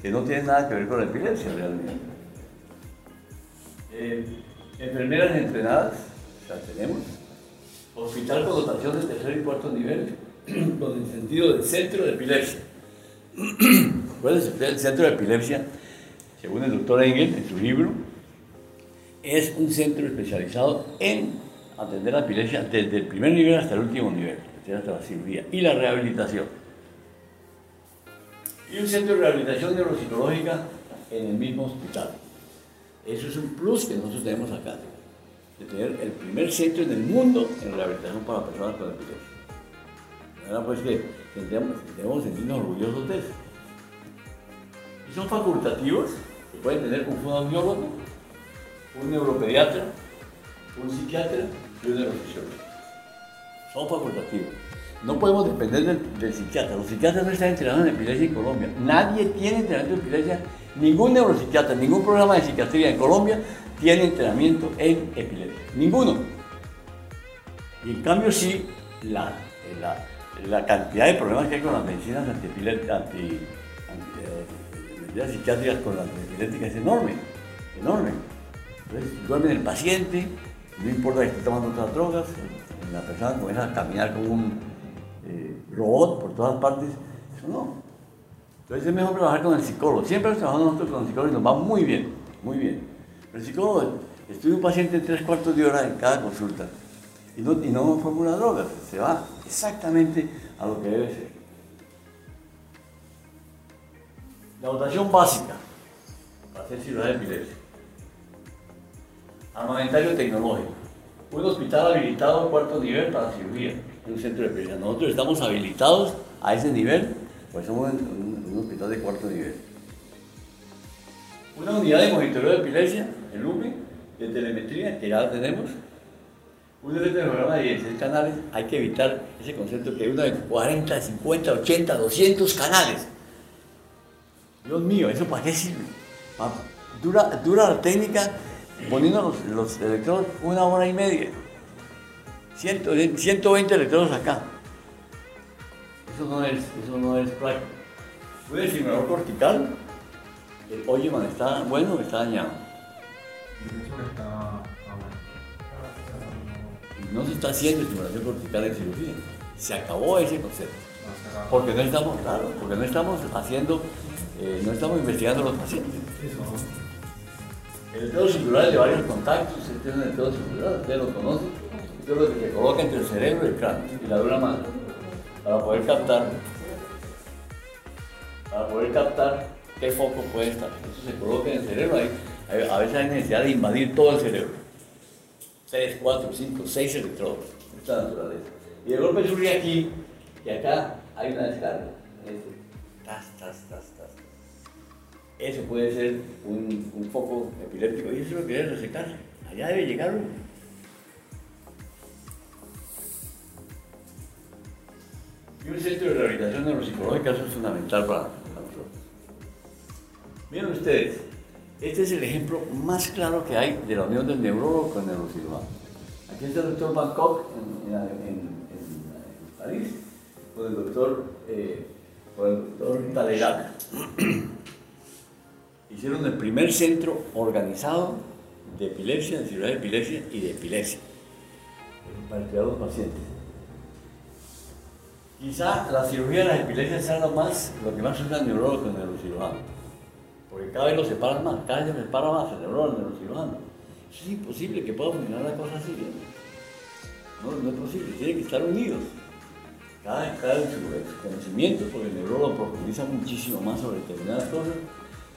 S2: que no tienen nada que ver con la epilepsia realmente. Eh, enfermeras entrenadas, las tenemos. Hospital con dotación de tercer y cuarto nivel, con el sentido del centro de epilepsia. ¿Cuál el centro de epilepsia? Según el doctor Engel, en su libro, es un centro especializado en atender la epilepsia desde el primer nivel hasta el último nivel, hasta la cirugía y la rehabilitación. Y un centro de rehabilitación neuropsicológica en el mismo hospital. Eso es un plus que nosotros tenemos acá, de tener el primer centro en el mundo en rehabilitación para personas con epilepsia. Ahora pues que debemos sentirnos orgullosos de eso. Y son facultativos, que pueden tener un fonoaudiólogo, un neuropediatra, un psiquiatra y un neurofisiólogo. Son facultativos. No podemos depender del, psiquiatra. Los psiquiatras no están entrenados en epilepsia en Colombia. Nadie tiene entrenamiento en epilepsia. Ningún neuropsiquiatra, ningún programa de psiquiatría en Colombia tiene entrenamiento en epilepsia. Ninguno. Y en cambio sí, la, cantidad de problemas que hay con las medicinas antiepilépticas, anti, anti, eh, psiquiátricas con las epilépticas es enorme, enorme. Entonces, duerme el paciente, no importa que esté tomando otras drogas, la persona comienza a caminar como un eh, robot por todas partes, eso no. Entonces es mejor trabajar con el psicólogo. Siempre trabajamos nosotros con el psicólogo y nos va muy bien, muy bien. el psicólogo estudia un paciente en tres cuartos de hora en cada consulta y no formula drogas, se va exactamente a lo que debe ser. La dotación básica para hacer ciudad de epilepsia. Armamentario tecnológico. Un hospital habilitado cuarto nivel para cirugía, un centro de epilepsia. Nosotros estamos habilitados a ese nivel, pues somos un, hospital de cuarto nivel. Una unidad de monitoreo de epilepsia, el UME, de telemetría, que ya tenemos. Un programa de 16 canales, hay que evitar ese concepto que hay una de 40, 50, 80, 200 canales. Dios mío, ¿eso para qué sirve? Dura, dura la técnica poniendo los, electrodos una hora y media. 120 electrodos acá. Eso no es, eso no es práctico. Un estimulador cortical, el Oyeman está bueno o está dañado. No se está haciendo estimulación cortical en cirugía. Se acabó ese concepto. Porque no estamos, claro, porque no estamos haciendo, eh, no estamos investigando los pacientes. El electrodo circular de varios contactos, este es un electrodo circular, ustedes lo conocen. Esto es lo que se coloca entre el cerebro y el cráneo y la dura mano para poder captar, para poder captar qué foco puede estar. Eso se coloca en el cerebro, ahí, a veces hay necesidad de invadir todo el cerebro. 3, 4, 5, 6 electrodos, esta naturaleza. Y el golpe surge aquí y acá hay una descarga. Este, tas, tas, tas, tas. Eso puede ser un, un foco epiléptico y eso lo quiere resecarse. Allá debe llegar uno. Y un centro de rehabilitación neuropsicológica, eso es fundamental para, nosotros. Miren ustedes, este es el ejemplo más claro que hay de la unión del neurólogo con el neurocirujano. Aquí está el doctor Bangkok en, París, con el doctor, eh, con el doctor Talleyrand. Hicieron el primer centro organizado de epilepsia, de cirugía de epilepsia y de epilepsia, para cuidar a los pacientes. Quizá la cirugía de las epilepsias sea lo, más, lo que más usa el neurólogo con el neurocirujano. Porque cada vez lo separan más, cada vez se separa más el neurólogo del neurocirujano. Es imposible que pueda funcionar la cosa así. No, no es posible, tienen que estar unidos. Cada, cada su conocimiento, porque el neurólogo profundiza muchísimo más sobre determinadas cosas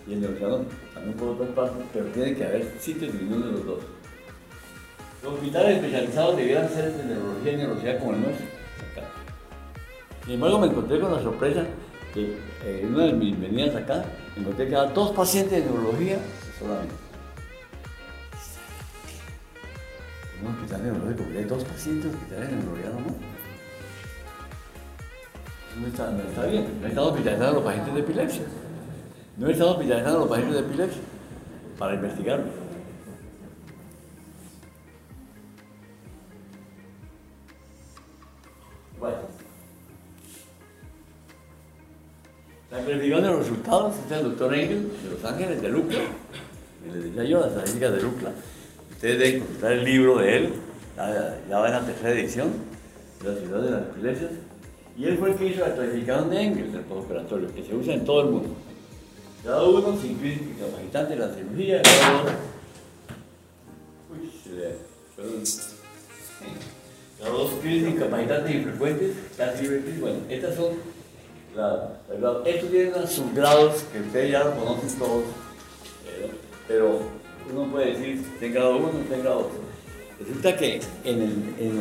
S2: y el neurocirujano también por otras partes, pero tiene que haber sitios de unión de los dos. Los hospitales especializados debieran ser de neurología y neurología como el nuestro. Acá. Sin embargo, me encontré con la sorpresa que eh, en una de mis venidas acá, encontré que había dos pacientes de neurología solamente. En un hospital neurológico, porque hay dos pacientes hospitales de neurología nomás. No está, no está bien, no están hospitalizando a los pacientes de epilepsia. No están hospitalizando a los pacientes de epilepsia para investigarlos. La verificación de los resultados está el doctor Engel de Los Ángeles, de Lucla. Y les decía yo las estadísticas de Lucla. Ustedes deben consultar el libro de él, ya, va en la tercera edición, de la ciudad de las iglesias. Y él fue el que hizo la clasificación de Engel del postoperatorio, que se usa en todo el mundo. Cada uno sin crisis incapacitante de la cirugía, cada uno. Uy, se le. Perdón. Cada dos crisis incapacitantes y frecuentes, casi crisis. Bueno, estas son la, la, estos tienen unos subgrados que ustedes ya lo conocen todos, pero, pero uno puede decir, está en grado 1, está en grado 2. Resulta que en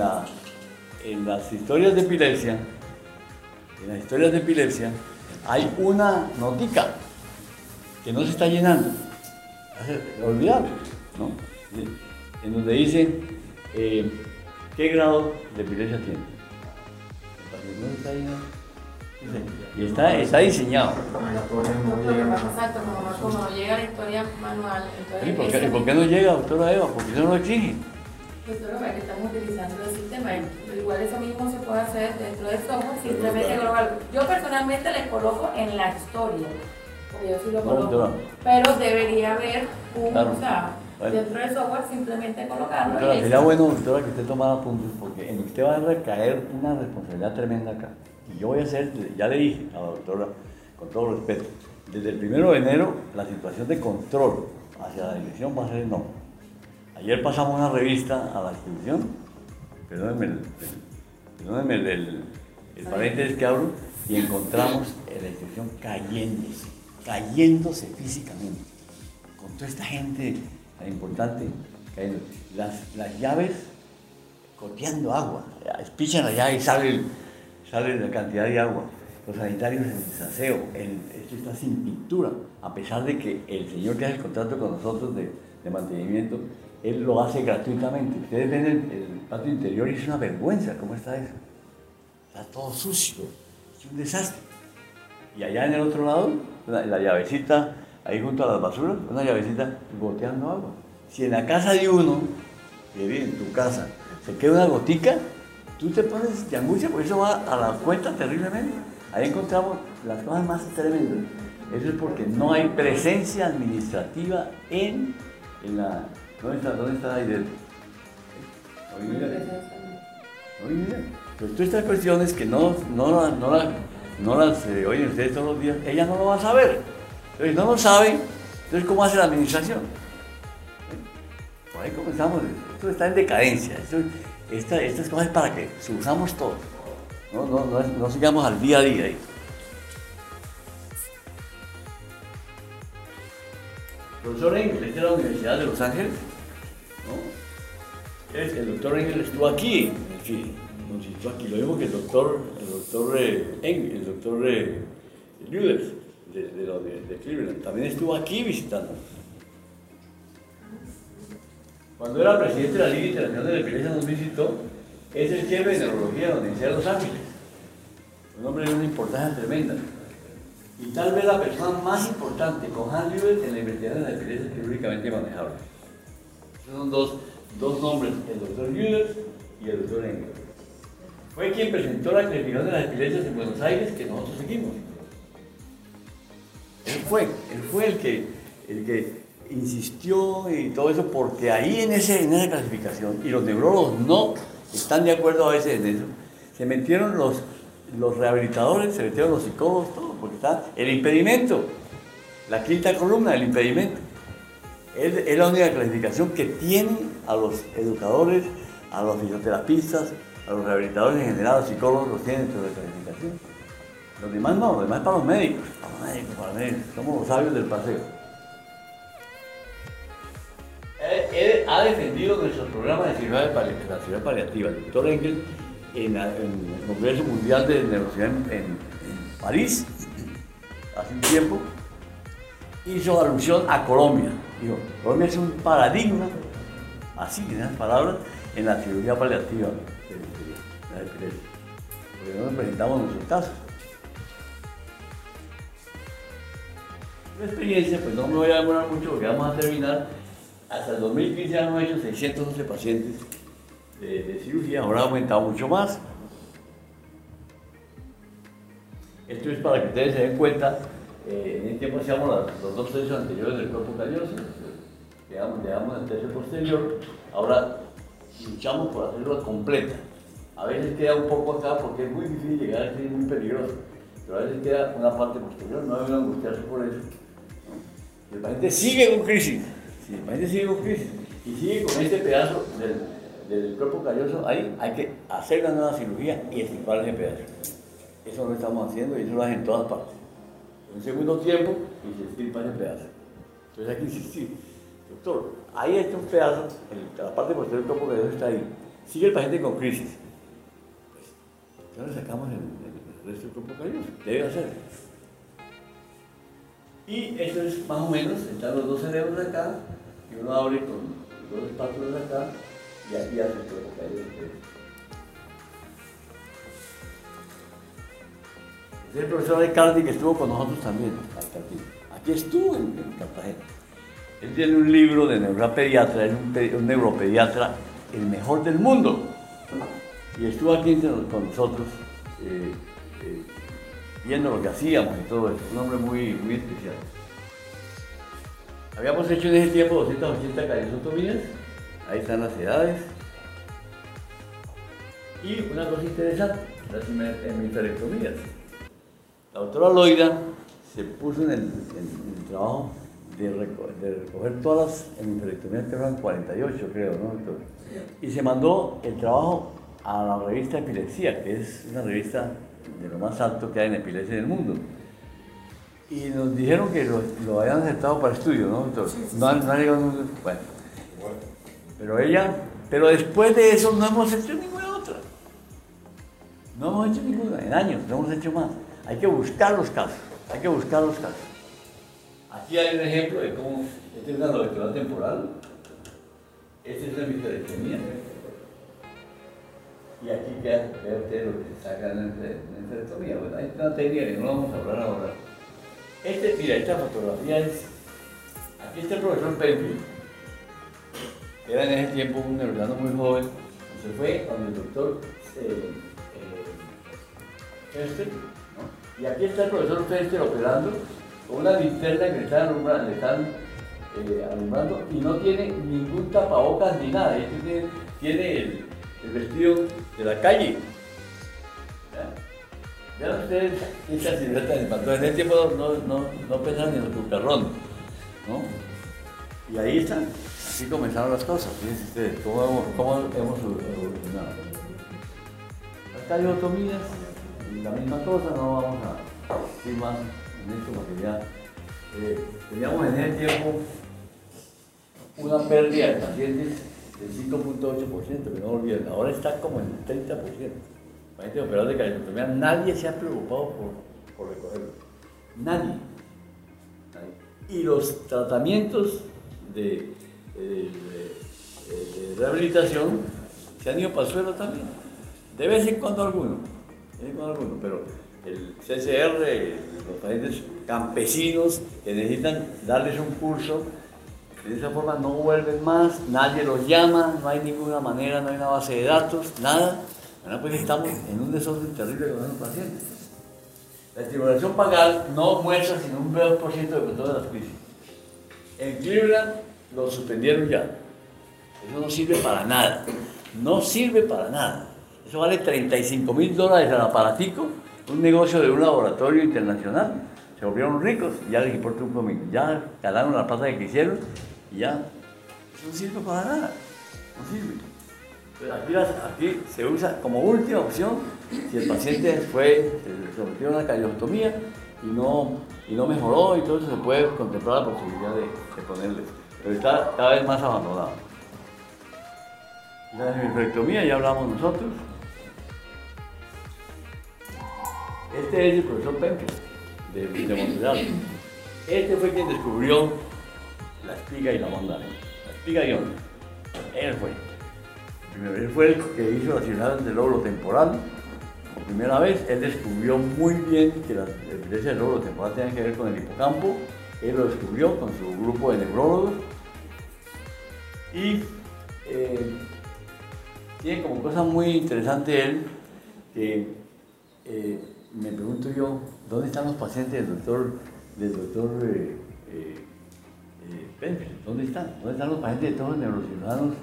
S2: las historias de epilepsia, en las historias de epilepsia, hay una notica que no se está llenando. Olvidable, ¿no? En donde dice eh, qué grado de epilepsia tiene. No se está llenando. Y está, está diseñado.
S4: Exacto, como, como llega la historia manual.
S2: ¿Y por qué, por qué no llega, doctora Eva? Porque no lo exige.
S4: Doctora, que estamos utilizando el sistema. Igual eso mismo se puede hacer dentro del software, simplemente colocarlo. Yo personalmente le coloco en la historia, porque yo sí lo coloco. Pero debería haber un,
S2: Claro.
S4: o sea,
S2: Bueno.
S4: dentro del software simplemente colocarlo.
S2: Doctora, sería bueno, doctora, que usted tomara apuntes, porque en usted va a recaer una responsabilidad tremenda acá. Y yo voy a hacer, ya le dije a la doctora, con todo respeto, desde el primero de enero la situación de control hacia la dirección va a ser enorme. Ayer pasamos una revista a la institución, perdónenme el, perdónenme el, el- paréntesis que abro, y encontramos en la institución cayéndose, cayéndose físicamente con toda esta gente tan importante cayendo. Las, las llaves goteando agua, espichan la llave y sale, sale la cantidad de agua. Los sanitarios en desaseo, esto está sin pintura, a pesar de que el señor que hace el contrato con nosotros de, mantenimiento, él lo hace gratuitamente. Ustedes ven el, el patio interior y es una vergüenza, ¿cómo está eso? Está todo sucio, es un desastre. Y allá en el otro lado, la, la llavecita, ahí junto a las basuras, una llavecita goteando agua. Si en la casa de uno, que vive en tu casa, se queda una gotica, tú te pones de angustia porque eso va a la cuenta terriblemente. Ahí encontramos las cosas más tremendas. Eso es porque no hay presencia administrativa en, en la... ¿Dónde está, dónde está Aidel? Oye, mira. Oye, mira, pues todas estas cuestiones que no, no, no, la- no las eh, oyen ustedes todos los días, ella no lo va a saber. Entonces, no lo sabe, entonces, ¿cómo hace la administración? Por ahí comenzamos, esto está en decadencia, esto, esta- estas cosas para que usamos todos, no, no, no, no sigamos al día a día. ahí. Profesor Engel, es de la Universidad de Los Ángeles, el doctor Engel estuvo aquí, nos citó aquí, lo mismo que el doctor, el doctor eh, Engel, el doctor eh, Lüders, de, de, Cleveland, también estuvo aquí visitándonos. Cuando era presidente de la Liga Internacional de la Epilepsia nos visitó, es el jefe de neurología de la Universidad de Los Ángeles. Un hombre de una importancia tremenda. y tal vez la persona más importante con Hans en la investigación de la epilepsia quirúrgicamente manejable. son dos, dos nombres, el doctor Lüder y el doctor Engel. Fue quien presentó la clasificación de las epilepsias en Buenos Aires que nosotros seguimos. Él fue, él fue el que, el que insistió y todo eso, porque ahí en, ese, en esa clasificación, y los neurólogos no están de acuerdo a veces en eso, se metieron los, los rehabilitadores, se metieron los psicólogos, todo, porque está el impedimento, la quinta columna del impedimento. Es, es la única clasificación que tiene a los educadores, a los fisioterapistas, a los rehabilitadores en general, los psicólogos los tienen dentro de la clasificación. Los demás no, los demás para los médicos, para los médicos, para los médicos. Somos los sabios del paseo. Él, ha defendido nuestro programa de cirugía, paliativa, el doctor Engel, en, el Congreso Mundial de Neurocirugía en, París, hace un tiempo, hizo alusión a Colombia. Dijo, Colombia es un paradigma, así en esas palabras, en la cirugía paliativa de la. Porque no nos presentamos nuestros casos. La experiencia, pues no me voy a demorar mucho porque vamos a terminar. Hasta el 2015 hemos hecho 612 pacientes de, cirugía, ahora ha aumentado mucho más. Esto es para que ustedes se den cuenta, eh, en el tiempo hacíamos los dos tercios anteriores del cuerpo calloso, dejamos, el tercio posterior, ahora luchamos por hacerlo completa. A veces queda un poco acá porque es muy difícil llegar ser muy peligroso, pero a veces queda una parte posterior, no deben angustiarse por eso. El paciente sigue con crisis, el paciente sigue con crisis y sigue con este pedazo del, cuerpo calloso, ahí hay que hacer la nueva cirugía y extirpar ese pedazo. Eso lo estamos haciendo y eso lo hacen en todas partes. En un segundo tiempo y se extirpa ese pedazo. Entonces hay que insistir. Doctor, ahí está un pedazo, la parte posterior del cuerpo calloso está ahí. Sigue el paciente con crisis. Pues, ya le sacamos el, resto del cuerpo calloso. Debe hacer. Y esto es más o menos, están los dos cerebros acá, y uno abre con los dos espátulas de acá, y aquí hace todo lo que hay Es el profesor Ricardi que estuvo con nosotros también, aquí. Aquí estuvo en, Cartagena. Él tiene un libro de neuropediatra, es un, neuropediatra, el mejor del mundo. Y estuvo aquí con nosotros. Eh, eh, viendo lo que hacíamos y todo eso. Un hombre muy, muy especial. Habíamos hecho en ese tiempo 280 callosotomías, ahí están las edades. Y una cosa interesante, las hemiferectomías. La doctora Loida se puso en el, trabajo de, recoger, todas las hemiferectomías, que eran 48 creo, ¿no, doctor? Y se mandó el trabajo a la revista Epilepsia, que es una revista de lo más alto que hay en epilepsia en el mundo. Y nos dijeron que lo, lo habían aceptado para estudio, ¿no? Entonces, no, no, bueno. Pero ella, pero después de eso no hemos hecho ninguna otra. No hemos hecho ninguna, en años, no hemos hecho más. Hay que buscar los casos, hay que buscar los casos. Aquí hay un ejemplo de cómo, este es una lobectomía temporal, este es una microectomía y aquí queda, usted lo que se saca en la. Bueno, hay una técnica que no vamos a hablar ahora. Este, mira, esta fotografía es. Aquí está el profesor Penfield. Era en ese tiempo un neurologano muy joven. Se fue con el doctor eh, eh, ¿no? Y aquí está el profesor Fester operando con una linterna que le están alumbrando, eh, y no tiene ningún tapabocas ni nada. Este tiene, el vestido de la calle. ¿Ya? ¿Vean ustedes esa silueta de patrón? En ese tiempo no, no, no pensaban en el cucarrón, ¿no? Y ahí están, así comenzaron las cosas, fíjense ustedes, cómo hemos, cómo hemos evolucionado. Las cariotomías, la misma cosa, no vamos a decir más en esto porque ya eh, teníamos en ese tiempo una pérdida de pacientes del 5.8%, que no olviden, ahora está como en el 30%. Pacientes operados de nadie se ha preocupado por, por recogerlo. Nadie. Y los tratamientos de, de, rehabilitación se han ido para el suelo también. De vez en cuando de vez en cuando alguno, pero el CCR, los pacientes campesinos que necesitan darles un curso. De esa forma no vuelven más, nadie los llama, no hay ninguna manera, no hay una base de datos, nada. Ahora pues estamos en un desorden terrible con los pacientes. La estimulación pagal no muestra sino un 2% de de las crisis. En Cleveland lo suspendieron ya. Eso no sirve para nada. No sirve para nada. Eso vale 35 mil dólares al aparatico, un negocio de un laboratorio internacional. Se volvieron ricos y ya les importa un comino. Ya ganaron la plata que quisieron y ya. Eso no sirve para nada. No sirve. Aquí, aquí, se usa como última opción si el paciente fue sometido a una cardiostomía y no, y no mejoró y todo eso se puede contemplar la posibilidad de, ponerle. Pero está cada vez más abandonado. La nefrectomía ya hablamos nosotros. Este es el profesor Penke, de, de. Este fue quien descubrió la espiga y la onda. La espiga y onda. Él fue. Él fue el que hizo las cirugías del lóbulo temporal. Por primera vez, él descubrió muy bien que la epilepsia del lóbulo temporal tenía que ver con el hipocampo. Él lo descubrió con su grupo de neurólogos. Y eh, tiene como cosa muy interesante él que eh, me pregunto yo, ¿dónde están los pacientes del doctor, del doctor eh, eh, ¿Dónde están? ¿Dónde están los pacientes de todos los neurocirujanos?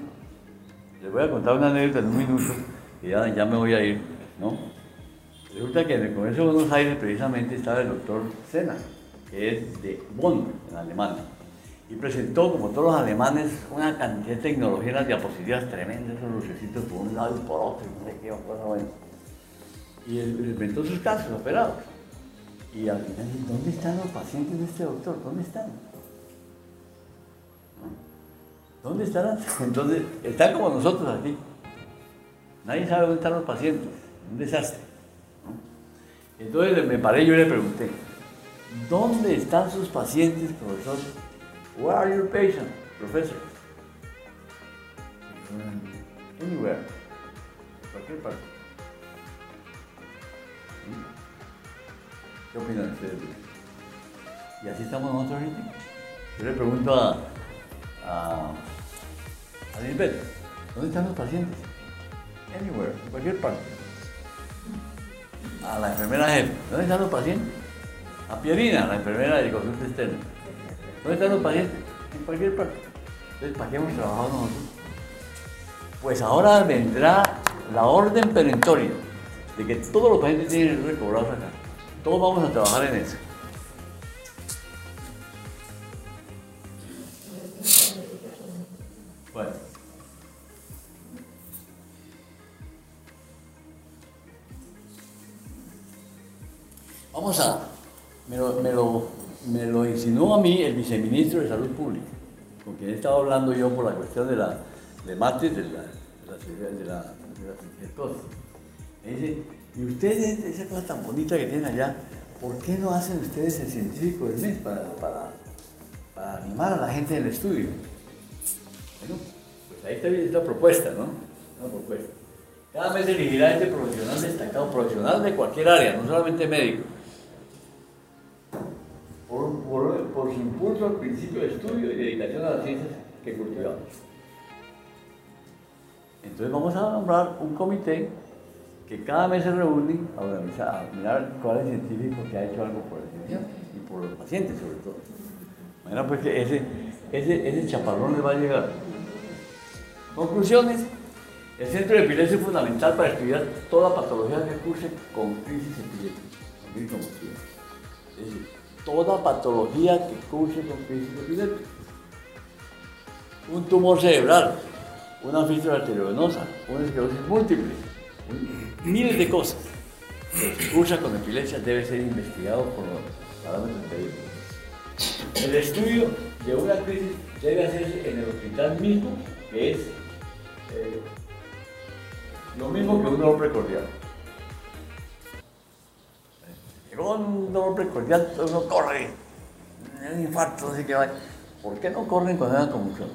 S2: Les voy a contar una anécdota en un minuto y ya, me voy a ir, ¿no? Resulta que en el Congreso de Buenos Aires precisamente estaba el doctor Sena, que es de Bonn, en Alemania y presentó, como todos los alemanes, una cantidad de tecnología en las diapositivas tremendas, esos lucecitos por un lado y por otro, y no sé qué, cosa buena. Y él inventó sus casos operados. Y al final, ¿dónde están los pacientes de este doctor? ¿Dónde están? ¿Dónde estarán? Entonces, están como nosotros aquí. Nadie sabe dónde están los pacientes. Un desastre. Entonces me paré yo y le pregunté, ¿dónde están sus pacientes, profesor? Where are your patients, professor? Anywhere. Cualquier parte. ¿Qué opinan ustedes? Y así estamos nosotros ahorita. Yo le pregunto a, a, a Lisbeth, ¿dónde están los pacientes? Anywhere, en cualquier parte. A la enfermera jefe, ¿dónde están los pacientes? A Pierina, la enfermera de consulta externa. ¿Dónde están los pacientes? En cualquier parte. Entonces, ¿para qué hemos trabajado nosotros? Pues ahora vendrá la orden perentoria de que todos los pacientes tienen recobrados acá. Todos vamos a trabajar en eso. Vamos a... Me lo, me lo, me lo insinuó a mí el viceministro de Salud Pública, con quien he estado hablando yo por la cuestión de la de mates de la, de la, la, la Me dice, y ustedes, esa cosa tan bonita que tienen allá, ¿por qué no hacen ustedes el científico del mes para, para, para animar a la gente del estudio? Bueno, pues ahí está bien esta propuesta, ¿no? Una propuesta. Cada mes elegirá este profesional destacado, profesional de cualquier área, no solamente médico. Impulso al principio de estudio y dedicación a las ciencias que cultivamos. Entonces vamos a nombrar un comité que cada mes se reúne a, organizar, a mirar cuál es el científico que ha hecho algo por el paciente y por los pacientes sobre todo. Manera pues que ese, ese, ese chaparrón le va a llegar. Conclusiones. El centro de epilepsia es fundamental para estudiar toda patología que curse con crisis epiléptica. Es toda patología que curse con crisis epiléptica. Un tumor cerebral, una fístula arteriovenosa, una esclerosis múltiple, miles de cosas. que cursa con epilepsia debe ser investigado por los parámetros médicos. El estudio de una crisis debe hacerse en el hospital mismo, que es eh, lo mismo que un dolor precordial. Llegó un dolor precordial, uno corre, un infarto, así que va. ¿Por qué no corren cuando hay una convulsión?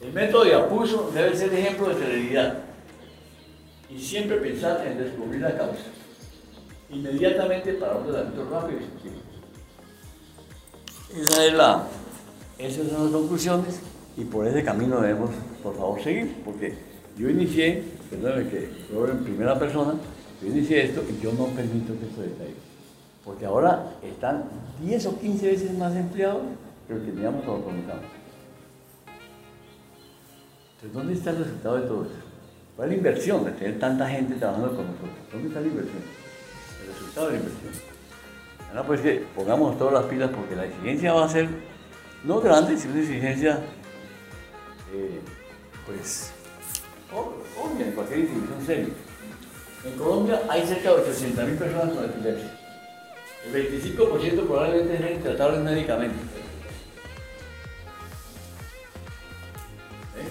S2: El método de apuso debe ser ejemplo de celeridad y siempre pensar en descubrir la causa. Inmediatamente para un tratamiento rápido y efectivo. Esa es la, esas son las conclusiones y por ese camino debemos, por favor, seguir, porque yo inicié, perdóname que yo en primera persona, yo inicié esto y yo no permito que esto decaiga. Porque ahora están 10 o 15 veces más empleados que lo que teníamos cuando comenzamos. Entonces, ¿dónde está el resultado de todo eso? ¿Cuál es la inversión de tener tanta gente trabajando con nosotros? ¿Dónde está la inversión? El resultado de la inversión. Ahora pues que pongamos todas las pilas porque la exigencia va a ser no grande, sino una exigencia, eh, pues, obvia en cualquier institución seria. En Colombia hay cerca de 800.000 personas con epilepsia. El 25% probablemente es intratables médicamente. ¿Eh?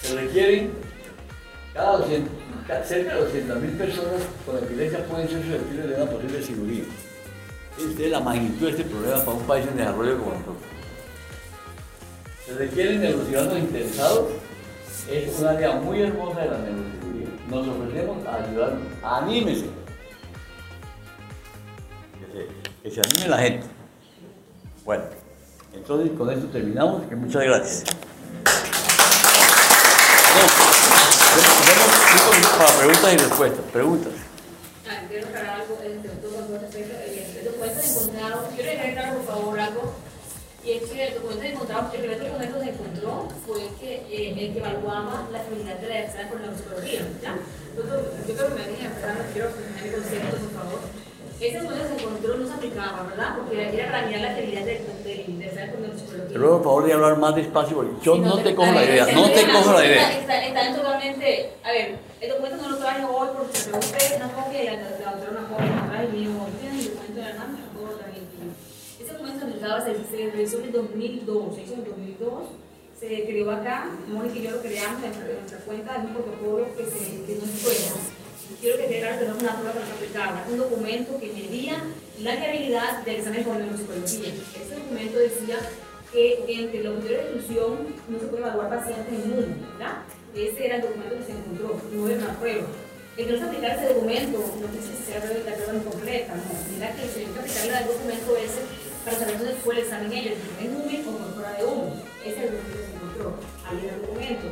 S2: Se requieren cada 200, cerca de 200.000 personas con epilepsia pueden ser susceptibles de una posible cirugía. Esta es la magnitud de este problema para un país en desarrollo como nosotros. Se requieren neurocirujanos interesados. Es un área muy hermosa de la neurocirugía. Nos ofrecemos a ayudarnos. Anímese. Que se, anime la gente. Bueno, entonces con esto terminamos. Que muchas gracias. para preguntas y respuestas. Preguntas.
S4: Ah, quiero aclarar algo el documento encontrado. Quiero dejar por favor algo. Y es que el documento encontrado, el documento que fue que eh, el que evaluaba la finalidad de la examen con la psicología. ¿ya? Entonces, yo creo que me dije, quiero que me concierto, por favor. Ese documento se encontró, no se aplicaba, ¿verdad? Porque era para mirar la actividad del.
S2: Te ruego, por favor, de hablar más despacio porque yo no, te, cojo la idea. No te cojo la idea.
S4: Están totalmente. A ver, el documento no lo traje hoy porque se pregunté una copia y la otra una copia, no traje mío. Tienen el documento de NAM, me puedo traer Ese documento se realizó en el 2002, se hizo en el 2002 se creó acá, Mónica y yo lo creamos en, nuestra cuenta, es un protocolo que, se, que no puede quiero que quede es una prueba es un documento que medía la viabilidad del examen por neuropsicología. Ese documento decía que entre los criterios de exclusión no se puede evaluar pacientes en ¿verdad? Ese era el documento que se encontró, no era una prueba. Se aplicara ese documento, no sé si sea la prueba incompleta, no, mira que se tiene que aplicarle al documento ese para saber dónde fue el examen ellos, en humo o por fuera de humo. Ahí era el documento.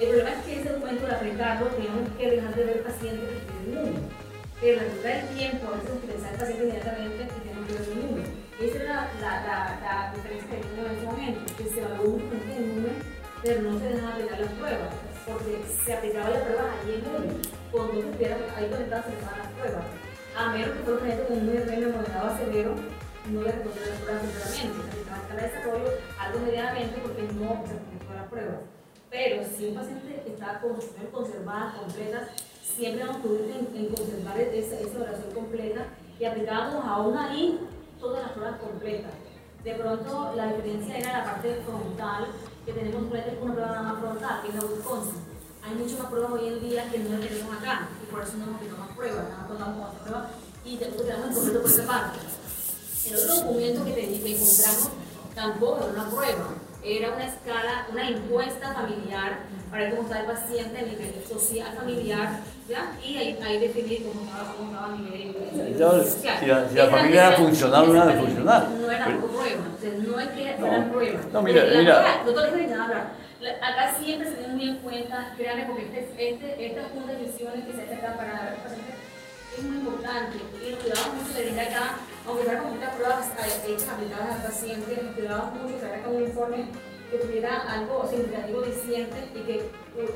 S4: El problema es que ese documento, al aplicarlo, teníamos que dejar de ver pacientes que tienen número. Pero en el tiempo, a veces utilizar el paciente inmediatamente y tenemos que ver el número. Esa era la, la, la, diferencia que tuvimos en ese momento, que se un paciente en número, pero no se dejaba aplicar las pruebas, porque se aplicaba la prueba allí en número. Cuando supiera, ahí conectadas se estaban las pruebas. A menos que fuera un paciente con un RM moderado severo, no le respondía las pruebas temporalmente. Se aplicaba cada desarrollo algo medianamente porque no se las pruebas. Pero si un paciente está con conservada, completa, siempre vamos a en, en conservar esa, esa oración completa y aplicamos aún ahí todas las pruebas completas. De pronto la diferencia era la parte frontal, que tenemos una prueba más frontal, que es la Wisconsin. Hay muchas más pruebas hoy en día que no las tenemos acá, y por eso no hemos aplicado más pruebas, nada más contamos con otra prueba y tenemos el completo por esa parte. El otro documento que, que encontramos tampoco era una prueba, era una escala, una encuesta familiar para ver cómo estaba el paciente a nivel social familiar, ¿ya? Y ahí, ahí definir cómo estaba, cómo estaba a nivel
S2: Entonces, si, la, si la familia era funcional o no era funcional.
S4: No era
S2: pues,
S4: prueba, no es que fueran pruebas.
S2: No, mira, mira.
S4: Doctor, nada Acá siempre se tiene muy en cuenta, créanme, porque este, este, esta junta de misiones que se hace acá para el paciente es muy importante y nos cuidamos mucho de venir acá aunque fuera con muchas pruebas hechas aplicadas al paciente, nos cuidábamos mucho que era un informe que tuviera algo significativo diciente y que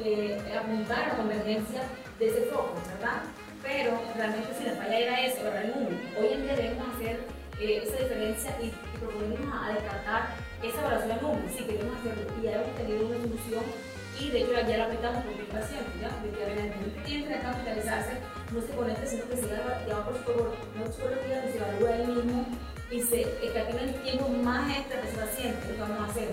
S4: eh, apuntara a la convergencia de ese foco, ¿verdad? Pero realmente si la falla era eso, era el número. Hoy en día debemos hacer eh, esa diferencia y, y proponernos a descartar esa evaluación al número. Sí, queremos hacerlo y ya hemos tenido una solución y de hecho ya la aplicamos con el paciente, ¿ya? De que tiene que capitalizarse no se conecte, sino que se llama por psicólogo, no psicología, que se evalúa él mismo y se escatima el tiempo más extra de ese paciente, lo que vamos a hacer.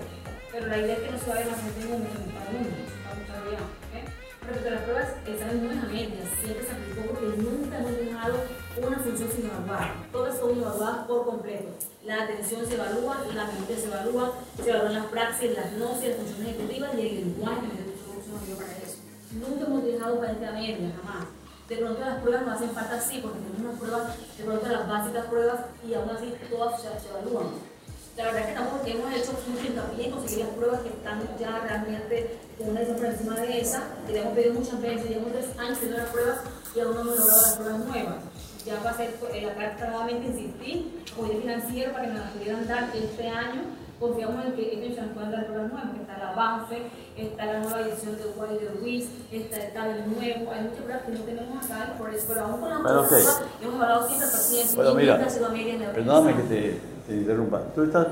S4: Pero la idea es que no se vaya más en un número, en cada número, está bien, ¿ok? Respecto a las pruebas, examen no es a medias, siempre se aplicó porque nunca hemos dejado una función sin evaluar. Todas son evaluadas por completo. La atención se evalúa, la memoria se evalúa, se evalúan las praxis, las gnosis, las funciones ejecutivas y el lenguaje que dio para eso. Nunca hemos dejado a media, jamás. De pronto las pruebas no hacen falta sí, porque tenemos unas pruebas, de pronto las básicas pruebas, y aún así todas se, evalúan. La verdad es que estamos, porque hemos hecho mucho hincapié en conseguir las pruebas que están ya realmente con una por encima de esa, que le hemos pedido muchas veces, llevamos tres años haciendo las pruebas y aún no hemos logrado las pruebas nuevas. Ya va a ser eh, carta nuevamente insistir, el financiero para que nos las pudieran dar este año confiamos en que ellos nos puedan dar pruebas nuevas, que está el avance, está la nueva edición de Wilder Ruiz, está el tablet nuevo, hay muchas pruebas que no tenemos acá, por eso, pero aún con la bueno, okay. hemos hablado siempre al paciente
S2: bueno, mira, perdóname que te, te, interrumpa. Tú estás,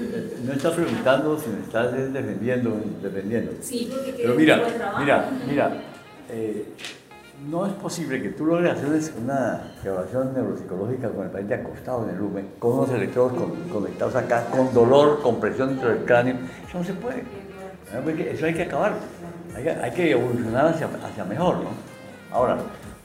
S2: eh, no estás preguntando, sino estás defendiendo, defendiendo.
S4: Sí, porque
S2: pero mira, mira, mira, eh, no es posible que tú logres hacer una evaluación neuropsicológica con el paciente acostado en el lumen, con unos electrodos conectados acá, con dolor, con presión dentro del cráneo. Eso no se puede. Eso hay que acabar. Hay que, evolucionar hacia, hacia, mejor, ¿no? Ahora,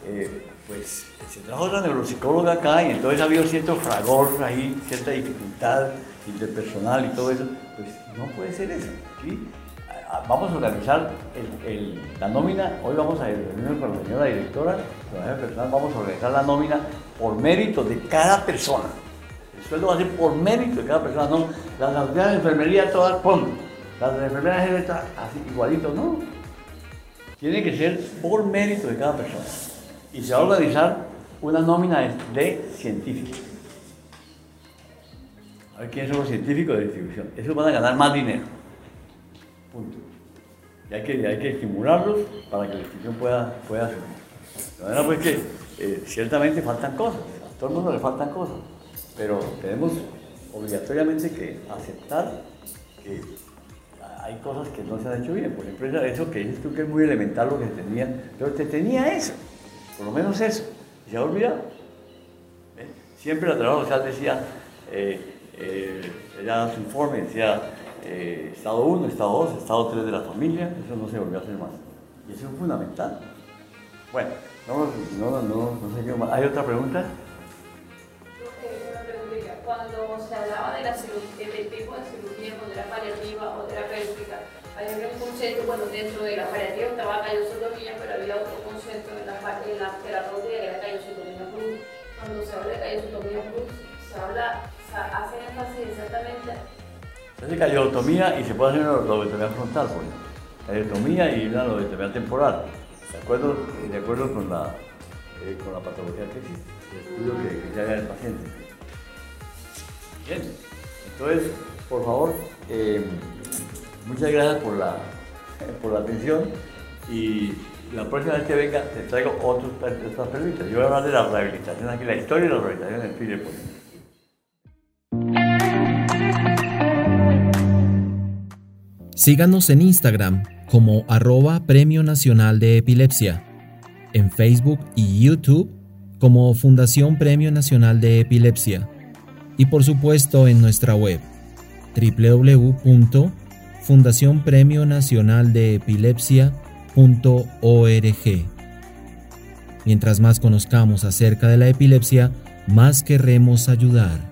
S2: eh, pues se trajo otra neuropsicóloga acá y entonces ha habido cierto fragor ahí, cierta dificultad interpersonal y todo eso. Pues no puede ser eso, ¿sí? Vamos a organizar la nómina, hoy vamos a reunirnos con la señora directora, vamos a organizar la nómina por mérito de cada persona. El sueldo va a ser por mérito de cada persona, no las autoridades de enfermería todas, pum, las de enfermería así igualito, no. Tiene que ser por mérito de cada persona. Y se va a organizar una nómina de científicos. A ver quiénes son los científicos de distribución. Esos van a ganar más dinero. Punto. Y hay que, hay que estimularlos para que la institución pueda, pueda. De manera pues que eh, ciertamente faltan cosas, a todo el mundo le faltan cosas, pero tenemos obligatoriamente que aceptar que hay cosas que no se han hecho bien. Por ejemplo, eso que dices tú que es muy elemental lo que tenía, pero te tenía eso, por lo menos eso, y se ha olvidado. ¿Eh? Siempre la trabajo social decía, eh, eh, ella su informe decía, eh, estado 1, estado 2, estado 3 de la familia, eso no se volvió a hacer más. Y eso es fundamental. Bueno, no, no, no, sé qué más. ¿Hay otra pregunta?
S4: Cuando se hablaba de la del tipo de cirugía, cuando era paliativa o terapéutica, había un concepto, bueno, dentro de la paliativa estaba callosotomía, pero había otro concepto en la, en la que era callosotomía plus. Cuando se habla de callosotomía plus, se habla, se hace énfasis exactamente
S2: hace callotomía y se puede hacer una lobotomía frontal, pues. Callotomía y una lobotomía temporal. ¿De acuerdo, de acuerdo con, la, eh, con la patología que existe, estudio que, que haga el paciente. Bien, entonces, por favor, eh, muchas gracias por la, por la atención y la próxima vez que venga te traigo otras preguntas. Yo voy a hablar de la rehabilitación aquí, la historia de la rehabilitación en Chile, por ejemplo.
S1: Síganos en Instagram como arroba Premio Nacional de Epilepsia, en Facebook y YouTube como Fundación Premio Nacional de Epilepsia y por supuesto en nuestra web www.fundacionpremionacionaldeepilepsia.org. Mientras más conozcamos acerca de la epilepsia, más querremos ayudar.